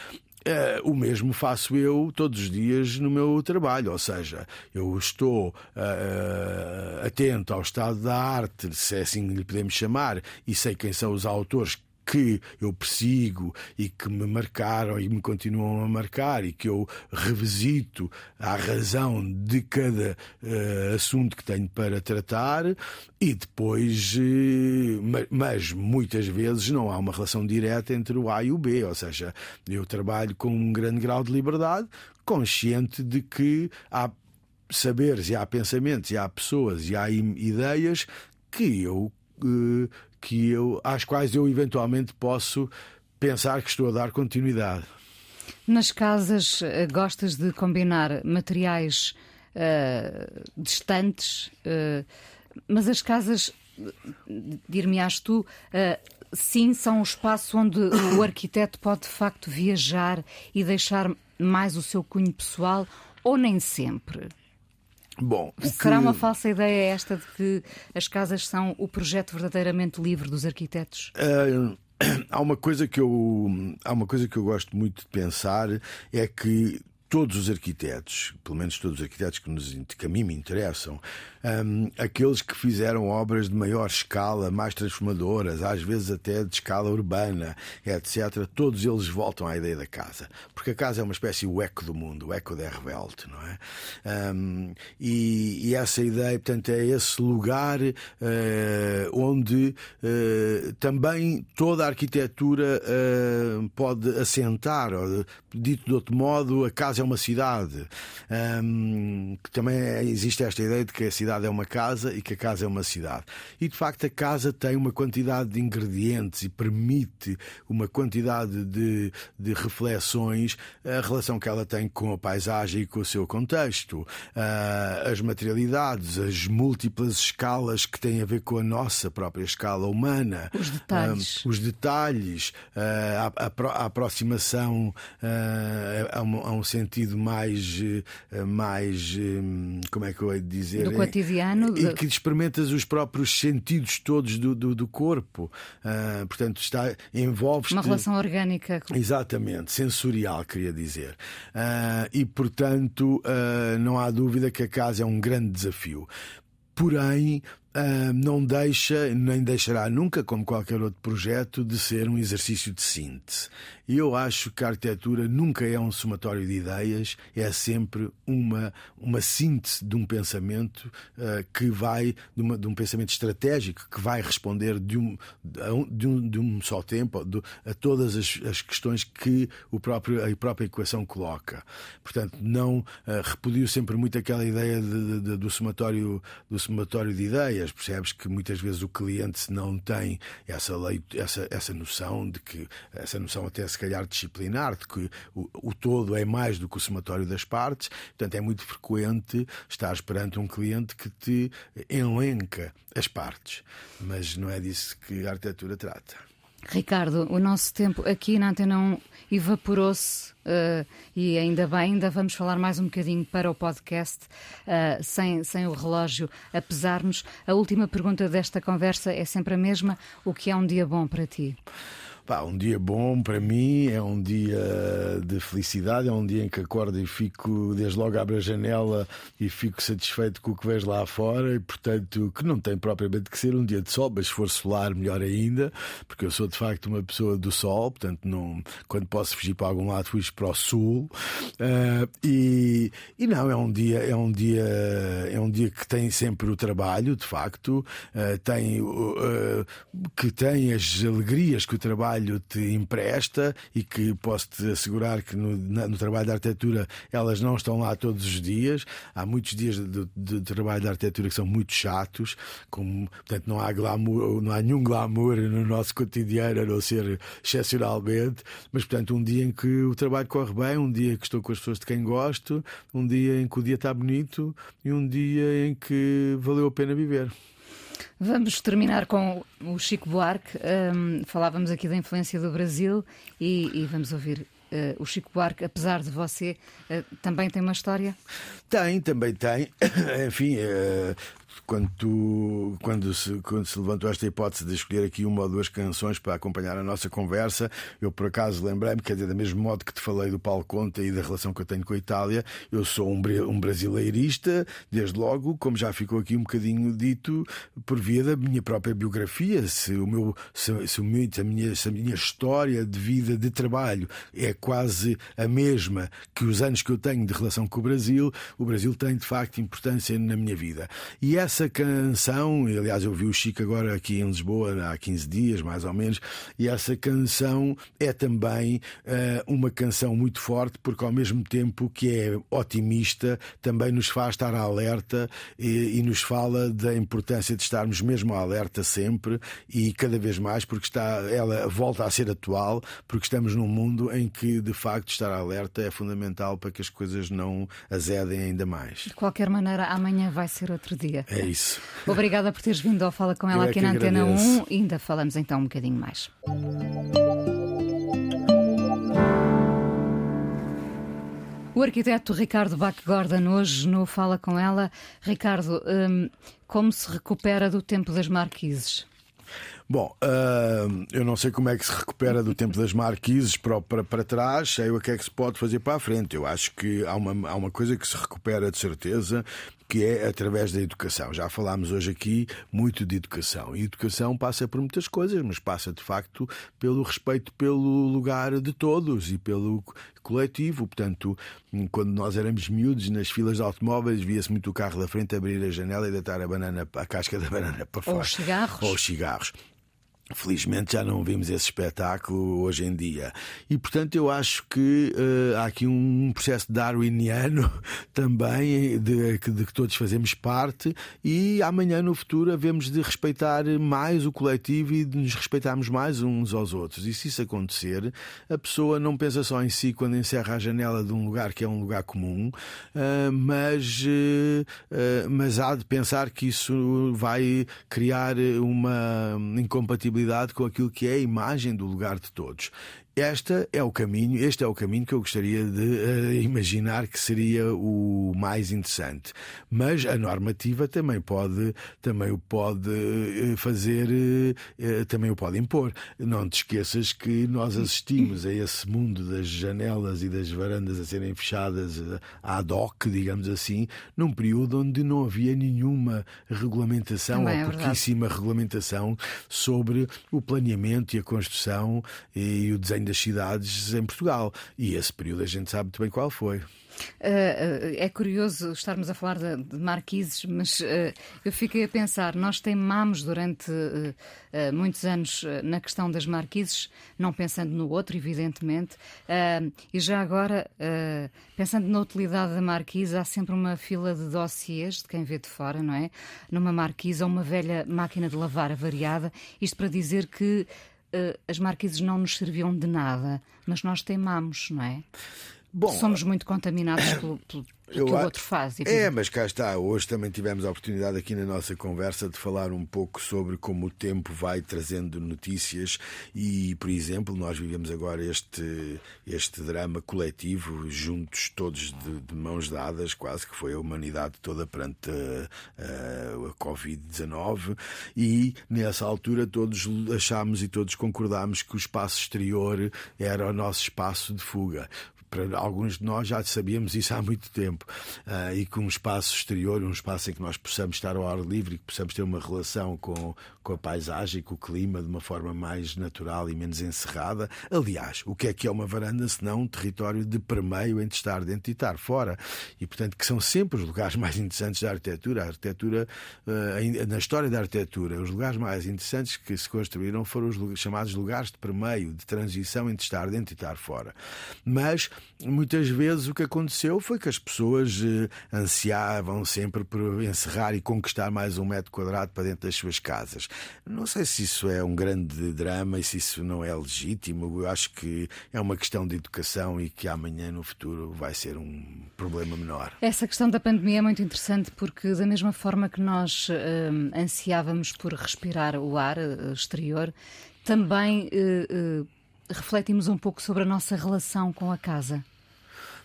B: Uh, o mesmo faço eu todos os dias no meu trabalho, ou seja, eu estou uh, atento ao estado da arte, se é assim que lhe podemos chamar, e sei quem são os autores que eu persigo e que me marcaram e me continuam a marcar e que eu revisito à razão de cada uh, assunto que tenho para tratar. E depois, uh, mas muitas vezes não há uma relação direta entre o A e o B, ou seja, eu trabalho com um grande grau de liberdade, consciente de que há saberes e há pensamentos e há pessoas e há ideias que eu uh, que eu, às quais eu eventualmente posso pensar que estou a dar continuidade.
A: Nas casas, eh, gostas de combinar materiais uh, distantes, uh, mas as casas, dir-me-ás tu, uh, sim, são um espaço onde o arquiteto pode de facto viajar e deixar mais o seu cunho pessoal, ou nem sempre?
B: Bom,
A: Será
B: que...
A: uma falsa ideia esta de que as casas são o projeto verdadeiramente livre dos arquitetos?
B: Uh, há uma coisa que eu há uma coisa que eu gosto muito de pensar é que todos os arquitetos, pelo menos todos os arquitetos que, nos, que a mim me interessam, um, aqueles que fizeram obras de maior escala, mais transformadoras, às vezes até de escala urbana, etc., todos eles voltam à ideia da casa. Porque a casa é uma espécie o eco do mundo, o eco da Revelte, não é? Um, e, e, essa ideia, portanto, é esse lugar uh, onde uh, também toda a arquitetura uh, pode assentar, ou, dito de outro modo, a casa é uma cidade. Um, que também existe esta ideia de que a cidade cidade é uma casa e que a casa é uma cidade. E de facto a casa tem uma quantidade de ingredientes e permite uma quantidade de, de reflexões, a relação que ela tem com a paisagem e com o seu contexto, as materialidades, as múltiplas escalas que têm a ver com a nossa própria escala humana,
A: os detalhes,
B: os detalhes. A, a, a aproximação a um, a um sentido mais, mais hum, como é que eu hei de dizer?
A: Cotidiano.
B: E que experimentas os próprios sentidos todos do, do, do corpo. Uh, portanto, está, envolve
A: Uma relação orgânica.
B: Exatamente, sensorial, queria dizer. Uh, e, portanto, uh, não há dúvida que a casa é um grande desafio. Porém, Uh, não deixa, nem deixará nunca, como qualquer outro projeto, de ser um exercício de síntese. Eu acho que a arquitetura nunca é um somatório de ideias, é sempre uma, uma síntese de um pensamento uh, que vai, de, uma, de, um pensamento estratégico, que vai responder de um, de um, de um só tempo de, a todas as, as, questões que o próprio, a própria equação coloca. Portanto, não uh, repudio sempre muito aquela ideia de, do, somatório, do somatório de ideias percebes que muitas vezes o cliente não tem essa, lei, essa, essa noção de que, essa noção até se calhar disciplinar, de que o, o todo é mais do que o somatório das partes, portanto é muito frequente estar perante um cliente que te elenca as partes, mas não é disso que a arquitetura trata.
A: Ricardo, o nosso tempo aqui na Antena 1 evaporou-se uh, e ainda bem, ainda vamos falar mais um bocadinho para o podcast uh, sem, sem o relógio a pesar-nos. A última pergunta desta conversa é sempre a mesma: o que é um dia bom para ti?
B: Pá, um dia bom para mim é um dia de felicidade, é um dia em que acordo e fico, desde logo abro a janela e fico satisfeito com o que vejo lá fora e, portanto, que não tem propriamente que ser um dia de sol, mas se for solar, melhor ainda, porque eu sou de facto uma pessoa do sol, portanto, não, quando posso fugir para algum lado, fujo para o sul. Uh, e, e não, é um dia, é um dia, é um dia que tem sempre o trabalho, de facto, uh, tem, uh, que tem as alegrias que o trabalho trabalho te empresta e que posso-te assegurar que no, no, trabalho de arquitetura elas não estão lá todos os dias. Há muitos dias de, de, de trabalho de arquitetura que são muito chatos, como, portanto, não há glamour, não há nenhum glamour no nosso cotidiano, a não ser excepcionalmente. Mas, portanto, um dia em que o trabalho corre bem, um dia que estou com as pessoas de quem gosto, um dia em que o dia está bonito e um dia em que valeu a pena viver.
A: Vamos terminar com o Chico Buarque. Um, falávamos aqui da influência do Brasil e, e vamos ouvir Uh, o Chico Buarque, apesar de você, uh, também tem uma história?
B: Tem, também tem. Enfim, uh, quando, tu, quando, se, quando se levantou esta hipótese de escolher aqui uma ou duas canções para acompanhar a nossa conversa, eu por acaso lembrei-me, quer dizer, do mesmo modo que te falei do Paulo Conta e da relação que eu tenho com a Itália, eu sou um, um brasileirista, desde logo, como já ficou aqui um bocadinho dito, por via da minha própria biografia. Se, o meu, se, se, o meu, se, a, minha, se a minha história de vida, de trabalho, é quase a mesma que os anos que eu tenho de relação com o Brasil, o Brasil tem de facto importância na minha vida. E essa essa canção, aliás, eu vi o Chico agora aqui em Lisboa há 15 dias, mais ou menos, e essa canção é também uh, uma canção muito forte, porque ao mesmo tempo que é otimista, também nos faz estar alerta e, e nos fala da importância de estarmos mesmo alerta sempre e cada vez mais, porque está, ela volta a ser atual, porque estamos num mundo em que de facto estar alerta é fundamental para que as coisas não azedem ainda mais.
A: De qualquer maneira, amanhã vai ser outro dia.
B: É isso.
A: Obrigada por teres vindo ao Fala com ela
B: Eu é
A: aqui na Antena 1 e ainda falamos então um bocadinho mais. O arquiteto Ricardo Bach Gordon hoje no Fala com ela. Ricardo, hum, como se recupera do tempo das marquises?
B: Bom, uh, eu não sei como é que se recupera do tempo das marquises para, para, para trás, sei o que é que se pode fazer para a frente. Eu acho que há uma, há uma coisa que se recupera de certeza, que é através da educação. Já falámos hoje aqui muito de educação. E educação passa por muitas coisas, mas passa de facto pelo respeito pelo lugar de todos e pelo coletivo. Portanto, quando nós éramos miúdos nas filas de automóveis, via-se muito o carro da frente abrir a janela e deitar a banana, a casca da banana para fora.
A: Ou os cigarros.
B: Ou os cigarros. Felizmente já não vimos esse espetáculo hoje em dia. E portanto eu acho que uh, há aqui um processo darwiniano também de, de, que todos fazemos parte e amanhã no futuro havemos de respeitar mais o coletivo e de nos respeitarmos mais uns aos outros. E se isso acontecer, a pessoa não pensa só em si quando encerra a janela de um lugar que é um lugar comum, uh, mas, uh, mas há de pensar que isso vai criar uma incompatibilidade com aquilo que é a imagem do lugar de todos. Esta é o caminho, este é o caminho que eu gostaria de uh, imaginar que seria o mais interessante. Mas a normativa também pode, também o pode uh, fazer, uh, também o pode impor. Não te esqueças que nós assistimos a esse mundo das janelas e das varandas a serem fechadas ad hoc, digamos assim, num período onde não havia nenhuma regulamentação
A: também
B: ou
A: é
B: pouquíssima regulamentação sobre o planeamento e a construção e o desenho das cidades em Portugal. E esse período a gente sabe muito bem qual foi.
A: Uh, é curioso estarmos a falar de, marquises, mas uh, eu fiquei a pensar, nós teimamos durante muitos anos na questão das marquises, não pensando no outro, evidentemente, e já agora, pensando na utilidade da marquise, há sempre uma fila de dossiês de quem vê de fora, não é? Numa marquise ou uma velha máquina de lavar avariada, isto para dizer que as marquises não nos serviam de nada, mas nós teimamos, não é? Bom, Somos muito contaminados pelo, pelo que o outro faz.
B: É, mas cá está. Hoje também tivemos a oportunidade aqui na nossa conversa de falar um pouco sobre como o tempo vai trazendo notícias e, por exemplo, nós vivemos agora este, este drama coletivo, juntos, todos de, de mãos dadas, quase que foi a humanidade toda perante a, a, a Covid-19 e, nessa altura, todos achámos e todos concordámos que o espaço exterior era o nosso espaço de fuga para alguns de nós já sabíamos isso há muito tempo tempo. Uh, e com um espaço exterior, um espaço em que nós possamos estar ao ar livre e que possamos ter uma relação com, com a paisagem, com o clima de uma forma mais natural e menos encerrada. Aliás, o que é que é uma varanda senão um território de permeio entre estar dentro e estar fora? E, portanto, que são sempre os lugares mais interessantes da arquitetura. A arquitetura, uh, na história da arquitetura, os lugares mais interessantes que se construíram foram os chamados lugares de permeio, de transição entre estar dentro e estar fora. Mas, muitas vezes, o que aconteceu foi que as pessoas uh, ansiavam sempre por encerrar e conquistar mais um metro quadrado para dentro das suas casas. Não sei se isso é um grande drama e se isso não é legítimo. Eu acho que é uma questão de educação e que amanhã, no futuro, vai ser um problema menor.
A: Essa questão da pandemia é muito interessante porque, da mesma forma que nós uh, ansiávamos por respirar o ar uh, exterior, também uh, refletimos um pouco sobre a nossa relação com a casa.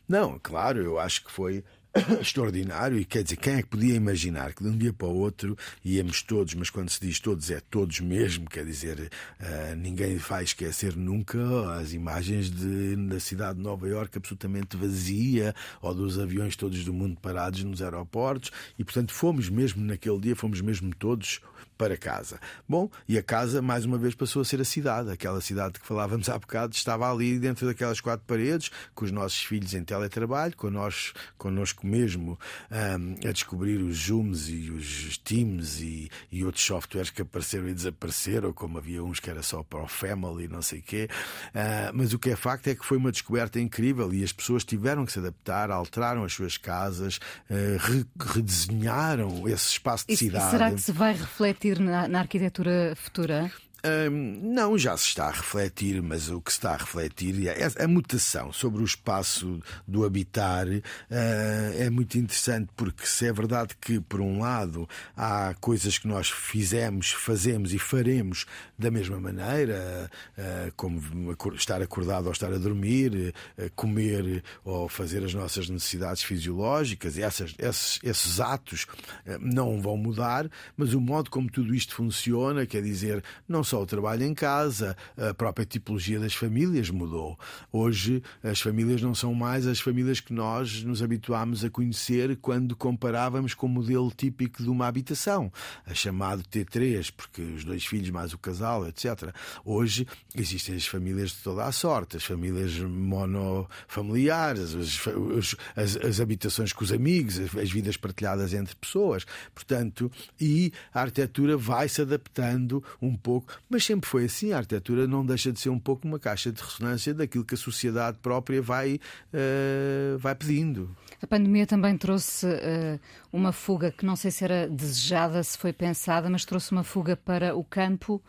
B: Não, claro, eu acho que foi extraordinário. E quer dizer, quem é que podia imaginar que de um dia para o outro íamos todos, mas quando se diz todos é todos mesmo, quer dizer, uh, ninguém vai esquecer nunca as imagens de, da cidade de Nova Iorque absolutamente vazia ou dos aviões todos do mundo parados nos aeroportos. E portanto fomos mesmo naquele dia, fomos mesmo todos para casa. Bom, e a casa mais uma vez passou a ser a cidade, aquela cidade que falávamos há bocado, estava ali dentro daquelas quatro paredes, com os nossos filhos em teletrabalho, connosco, connosco mesmo um, a descobrir os Zooms e os Teams e, e, outros softwares que apareceram e desapareceram, como havia uns que era só para o Family, não sei o quê. Uh, mas o que é facto é que foi uma descoberta incrível e as pessoas tiveram que se adaptar, alteraram as suas casas, uh, re redesenharam esse espaço de
A: e,
B: cidade.
A: Será que se vai refletir refletir na, na arquitetura futura?
B: Não, já se está a refletir, mas o que se está a refletir é a mutação sobre o espaço do habitar. Uh, é muito interessante porque se é verdade que, por um lado, há coisas que nós fizemos, fazemos e faremos da mesma maneira, uh, como estar acordado ou estar a dormir, uh, comer ou fazer as nossas necessidades fisiológicas, e essas, esses, esses atos não vão mudar, mas o modo como tudo isto funciona, quer dizer, não só o trabalho em casa, a própria tipologia das famílias mudou. Hoje as famílias não são mais as famílias que nós nos habituámos a conhecer quando comparávamos com o modelo típico de uma habitação, a chamado T3, porque os dois filhos mais o casal, etc. Hoje existem as famílias de toda a sorte, as famílias monofamiliares, as, as, as habitações com os amigos, as, as vidas partilhadas entre pessoas. Portanto, e a arquitetura vai se adaptando um pouco mas sempre foi assim. A arquitetura não deixa de ser um pouco uma caixa de ressonância daquilo que a sociedade própria vai, uh, vai pedindo.
A: A pandemia também trouxe uh, uma fuga que não sei se era desejada, se foi pensada, mas trouxe uma fuga para o campo.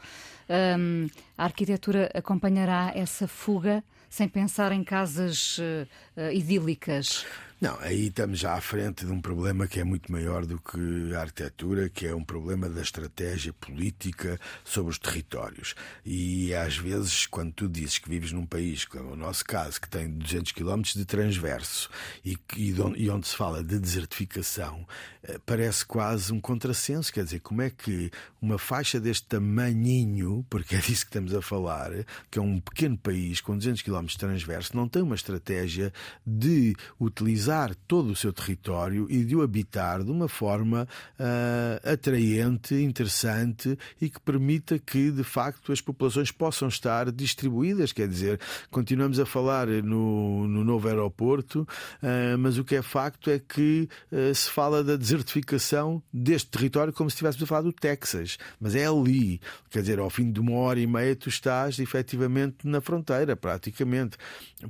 A: Um, a arquitetura acompanhará essa fuga sem pensar em casas uh, idílicas?
B: Não, aí estamos já à frente de um problema que é muito maior do que a arquitetura, que é um problema da estratégia política sobre os territórios. E às vezes, quando tu dizes que vives num país, como é o nosso caso, que tem 200 km de transverso e, e onde se fala de desertificação, eh, parece quase um contrassenso. Quer dizer, como é que uma faixa deste tamanhinho, porque é disso que estamos a falar, que é um pequeno país com 200 km de transverso, não tem uma estratégia de utilizar utilizar todo o seu território e de o habitar de uma forma uh, atraente, interessante e que permita que, de facto, as populações possam estar distribuídas. Quer dizer, continuamos a falar no, no novo aeroporto, uh, mas o que é facto é que uh, se fala da desertificação deste território como se estivéssemos a falar do Texas. Mas é ali. Quer dizer, ao fim de uma hora e meia, tu estás efetivamente na fronteira, praticamente.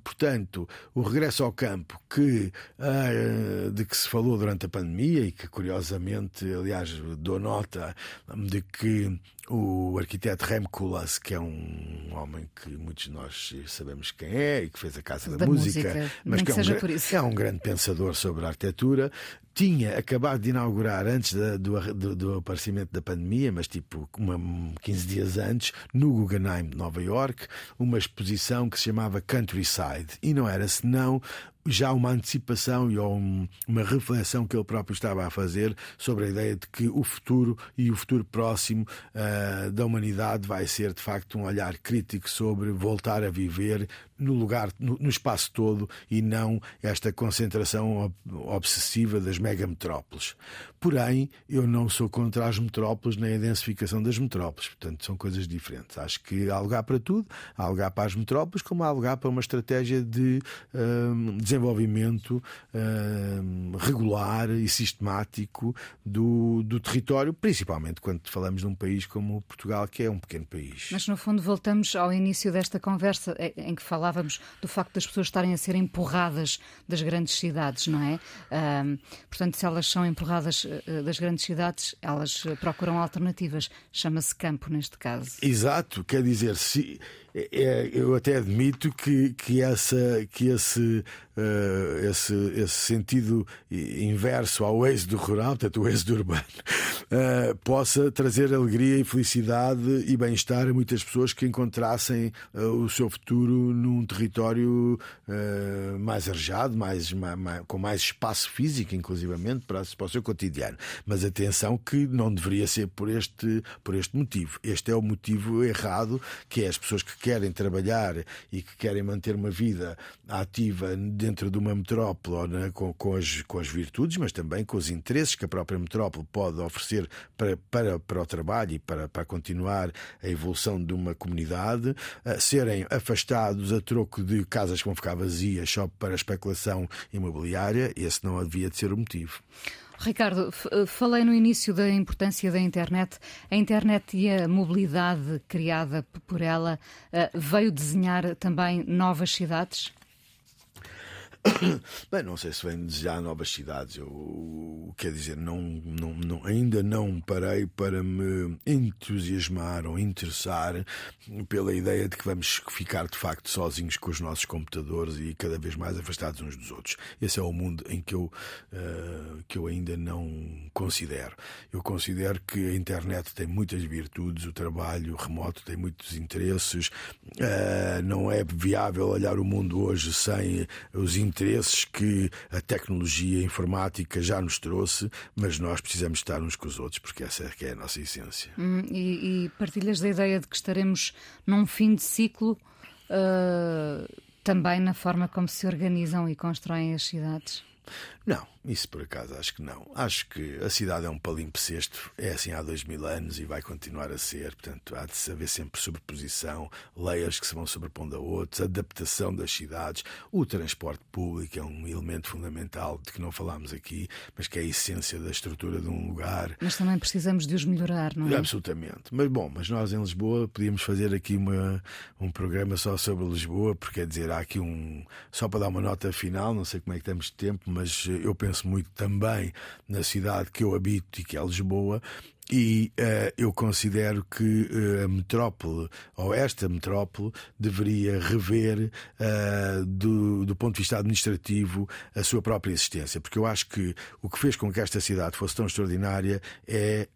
B: Portanto, o regresso ao campo, que de que se falou durante a pandemia e que, curiosamente, aliás, dou nota de que o arquiteto Rem Koolhaas, que é um homem que muitos de nós sabemos quem é e que fez a Casa da,
A: da
B: Música,
A: música
B: mas que,
A: que
B: é um,
A: é
B: um, grande pensador sobre a arquitetura, tinha acabado de inaugurar antes da, do, do, do, aparecimento da pandemia, mas tipo uma, 15 dias antes, no Guggenheim de Nova York, uma exposição que se chamava Countryside. E não era senão já uma antecipação e uma reflexão que ele próprio estava a fazer sobre a ideia de que o futuro e o futuro próximo uh, da humanidade vai ser de facto um olhar crítico sobre voltar a viver no lugar, no, no espaço todo e não esta concentração obsessiva das megametrópoles. Porém, eu não sou contra as metrópoles nem a densificação das metrópoles, portanto, são coisas diferentes. Acho que há lugar para tudo, há lugar para as metrópoles, como há lugar para uma estratégia de um, desenvolvimento um, regular e sistemático do, do território, principalmente quando falamos de um país como Portugal, que é um pequeno país.
A: Mas, no fundo, voltamos ao início desta conversa em que falávamos do facto das pessoas estarem a ser empurradas das grandes cidades, não é? Um, portanto, se elas são empurradas uh, das grandes cidades, elas uh, procuram alternativas. Chama-se campo, neste caso.
B: Exato, quer dizer, se é, é, eu até admito que, que, essa, que esse, uh, esse, esse sentido inverso ao êxodo rural, portanto, o êxodo urbano, uh, possa trazer alegria e felicidade e bem-estar a muitas pessoas que encontrassem uh, o seu futuro num território mais arejado, mais, com mais espaço físico, inclusivamente, para, para o seu cotidiano. Mas atenção que não deveria ser por este, por este motivo. Este é o motivo errado, que é as pessoas que querem trabalhar e que querem manter uma vida ativa dentro de uma metrópole né, com, com, as, com as virtudes, mas também com os interesses que a própria metrópole pode oferecer para, para, para o trabalho e para, para continuar a evolução de uma comunidade, a serem afastados a troco de casas que vão ficar vazias só para especulação imobiliária, esse não havia de ser o motivo.
A: Ricardo, eh, falei no início da importância da internet. A internet e a mobilidade criada por ela eh, veio desenhar também novas cidades?
B: Bem, não sei se vem desejar novas cidades. Eu, quer dizer, não, não, não, ainda não parei para me entusiasmar ou interessar pela ideia de que vamos ficar de facto sozinhos com os nossos computadores e cada vez mais afastados uns dos outros. Esse é o mundo em que eu, uh, que eu ainda não considero. Eu considero que a internet tem muitas virtudes, o trabalho remoto tem muitos interesses, uh, não é viável olhar o mundo hoje sem os interesses interesses que a tecnologia informática já nos trouxe, mas nós precisamos estar uns com os outros, porque essa é, que é a nossa essência.
A: Hum, e, e, partilhas da ideia de que estaremos num fim de ciclo uh, também na forma como se organizam e constroem as cidades?
B: Não, isso por acaso acho que não. Acho que a cidade é um palimpsesto, é assim há dois mil anos e vai continuar a ser. Portanto, há de haver sempre sobreposição, leias que se vão sobrepondo a outros, adaptação das cidades. O transporte público é um elemento fundamental de que não falámos aqui, mas que é a essência da estrutura de um lugar.
A: Mas também precisamos de os melhorar, não é?
B: Absolutamente. Mas bom, mas nós em Lisboa podíamos fazer aqui uma, um programa só sobre Lisboa, porque quer dizer, há aqui um. Só para dar uma nota final, não sei como é que estamos de tempo, mas eu penso muito também na cidade que eu habito e que é Lisboa, e uh, eu considero que uh, a metrópole, ou esta metrópole, deveria rever, uh, do, do ponto de vista administrativo, a sua própria existência. Porque eu acho que o que fez com que esta cidade fosse tão extraordinária é,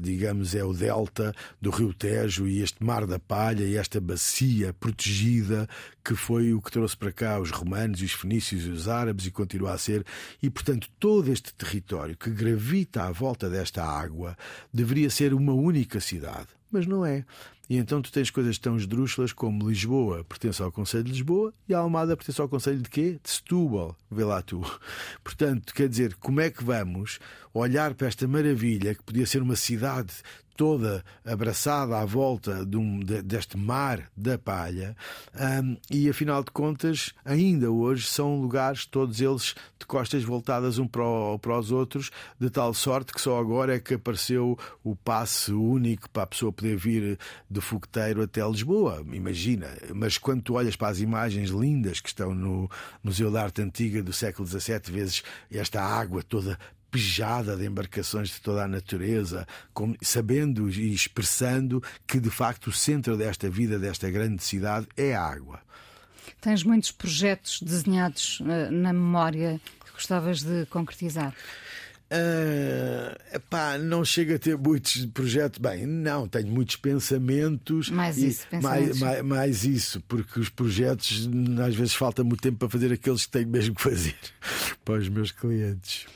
B: digamos, é o delta do Rio Tejo e este Mar da Palha e esta bacia protegida que foi o que trouxe para cá os romanos, os fenícios e os árabes e continua a ser. E, portanto, todo este território que gravita à volta desta água deveria ser uma única cidade, mas não é. E então tu tens coisas tão esdrúxulas como Lisboa pertence ao Conselho de Lisboa e a Almada pertence ao Conselho de quê? De Setúbal. Vê lá tu. Portanto, quer dizer, como é que vamos olhar para esta maravilha que podia ser uma cidade toda abraçada à volta de um, de, deste mar da palha, um, e afinal de contas, ainda hoje são lugares, todos eles de costas voltadas um para, o, para os outros, de tal sorte que só agora é que apareceu o passe único para a pessoa poder vir de Fogueteiro até Lisboa. Imagina, mas quando tu olhas para as imagens lindas que estão no Museu da Arte Antiga do século XVII, vezes esta água toda pejada de embarcações de toda a natureza, sabendo e expressando que de facto o centro desta vida, desta grande cidade, é a água.
A: Tens muitos projetos desenhados uh, na memória que gostavas de concretizar?
B: Uh, não chega a ter muitos projetos. Bem, não, tenho muitos pensamentos.
A: Mais isso,
B: pensamentos. Mais, mais, mais, isso, porque os projetos às vezes falta muito tempo para fazer aqueles que tenho mesmo que fazer para os meus clientes.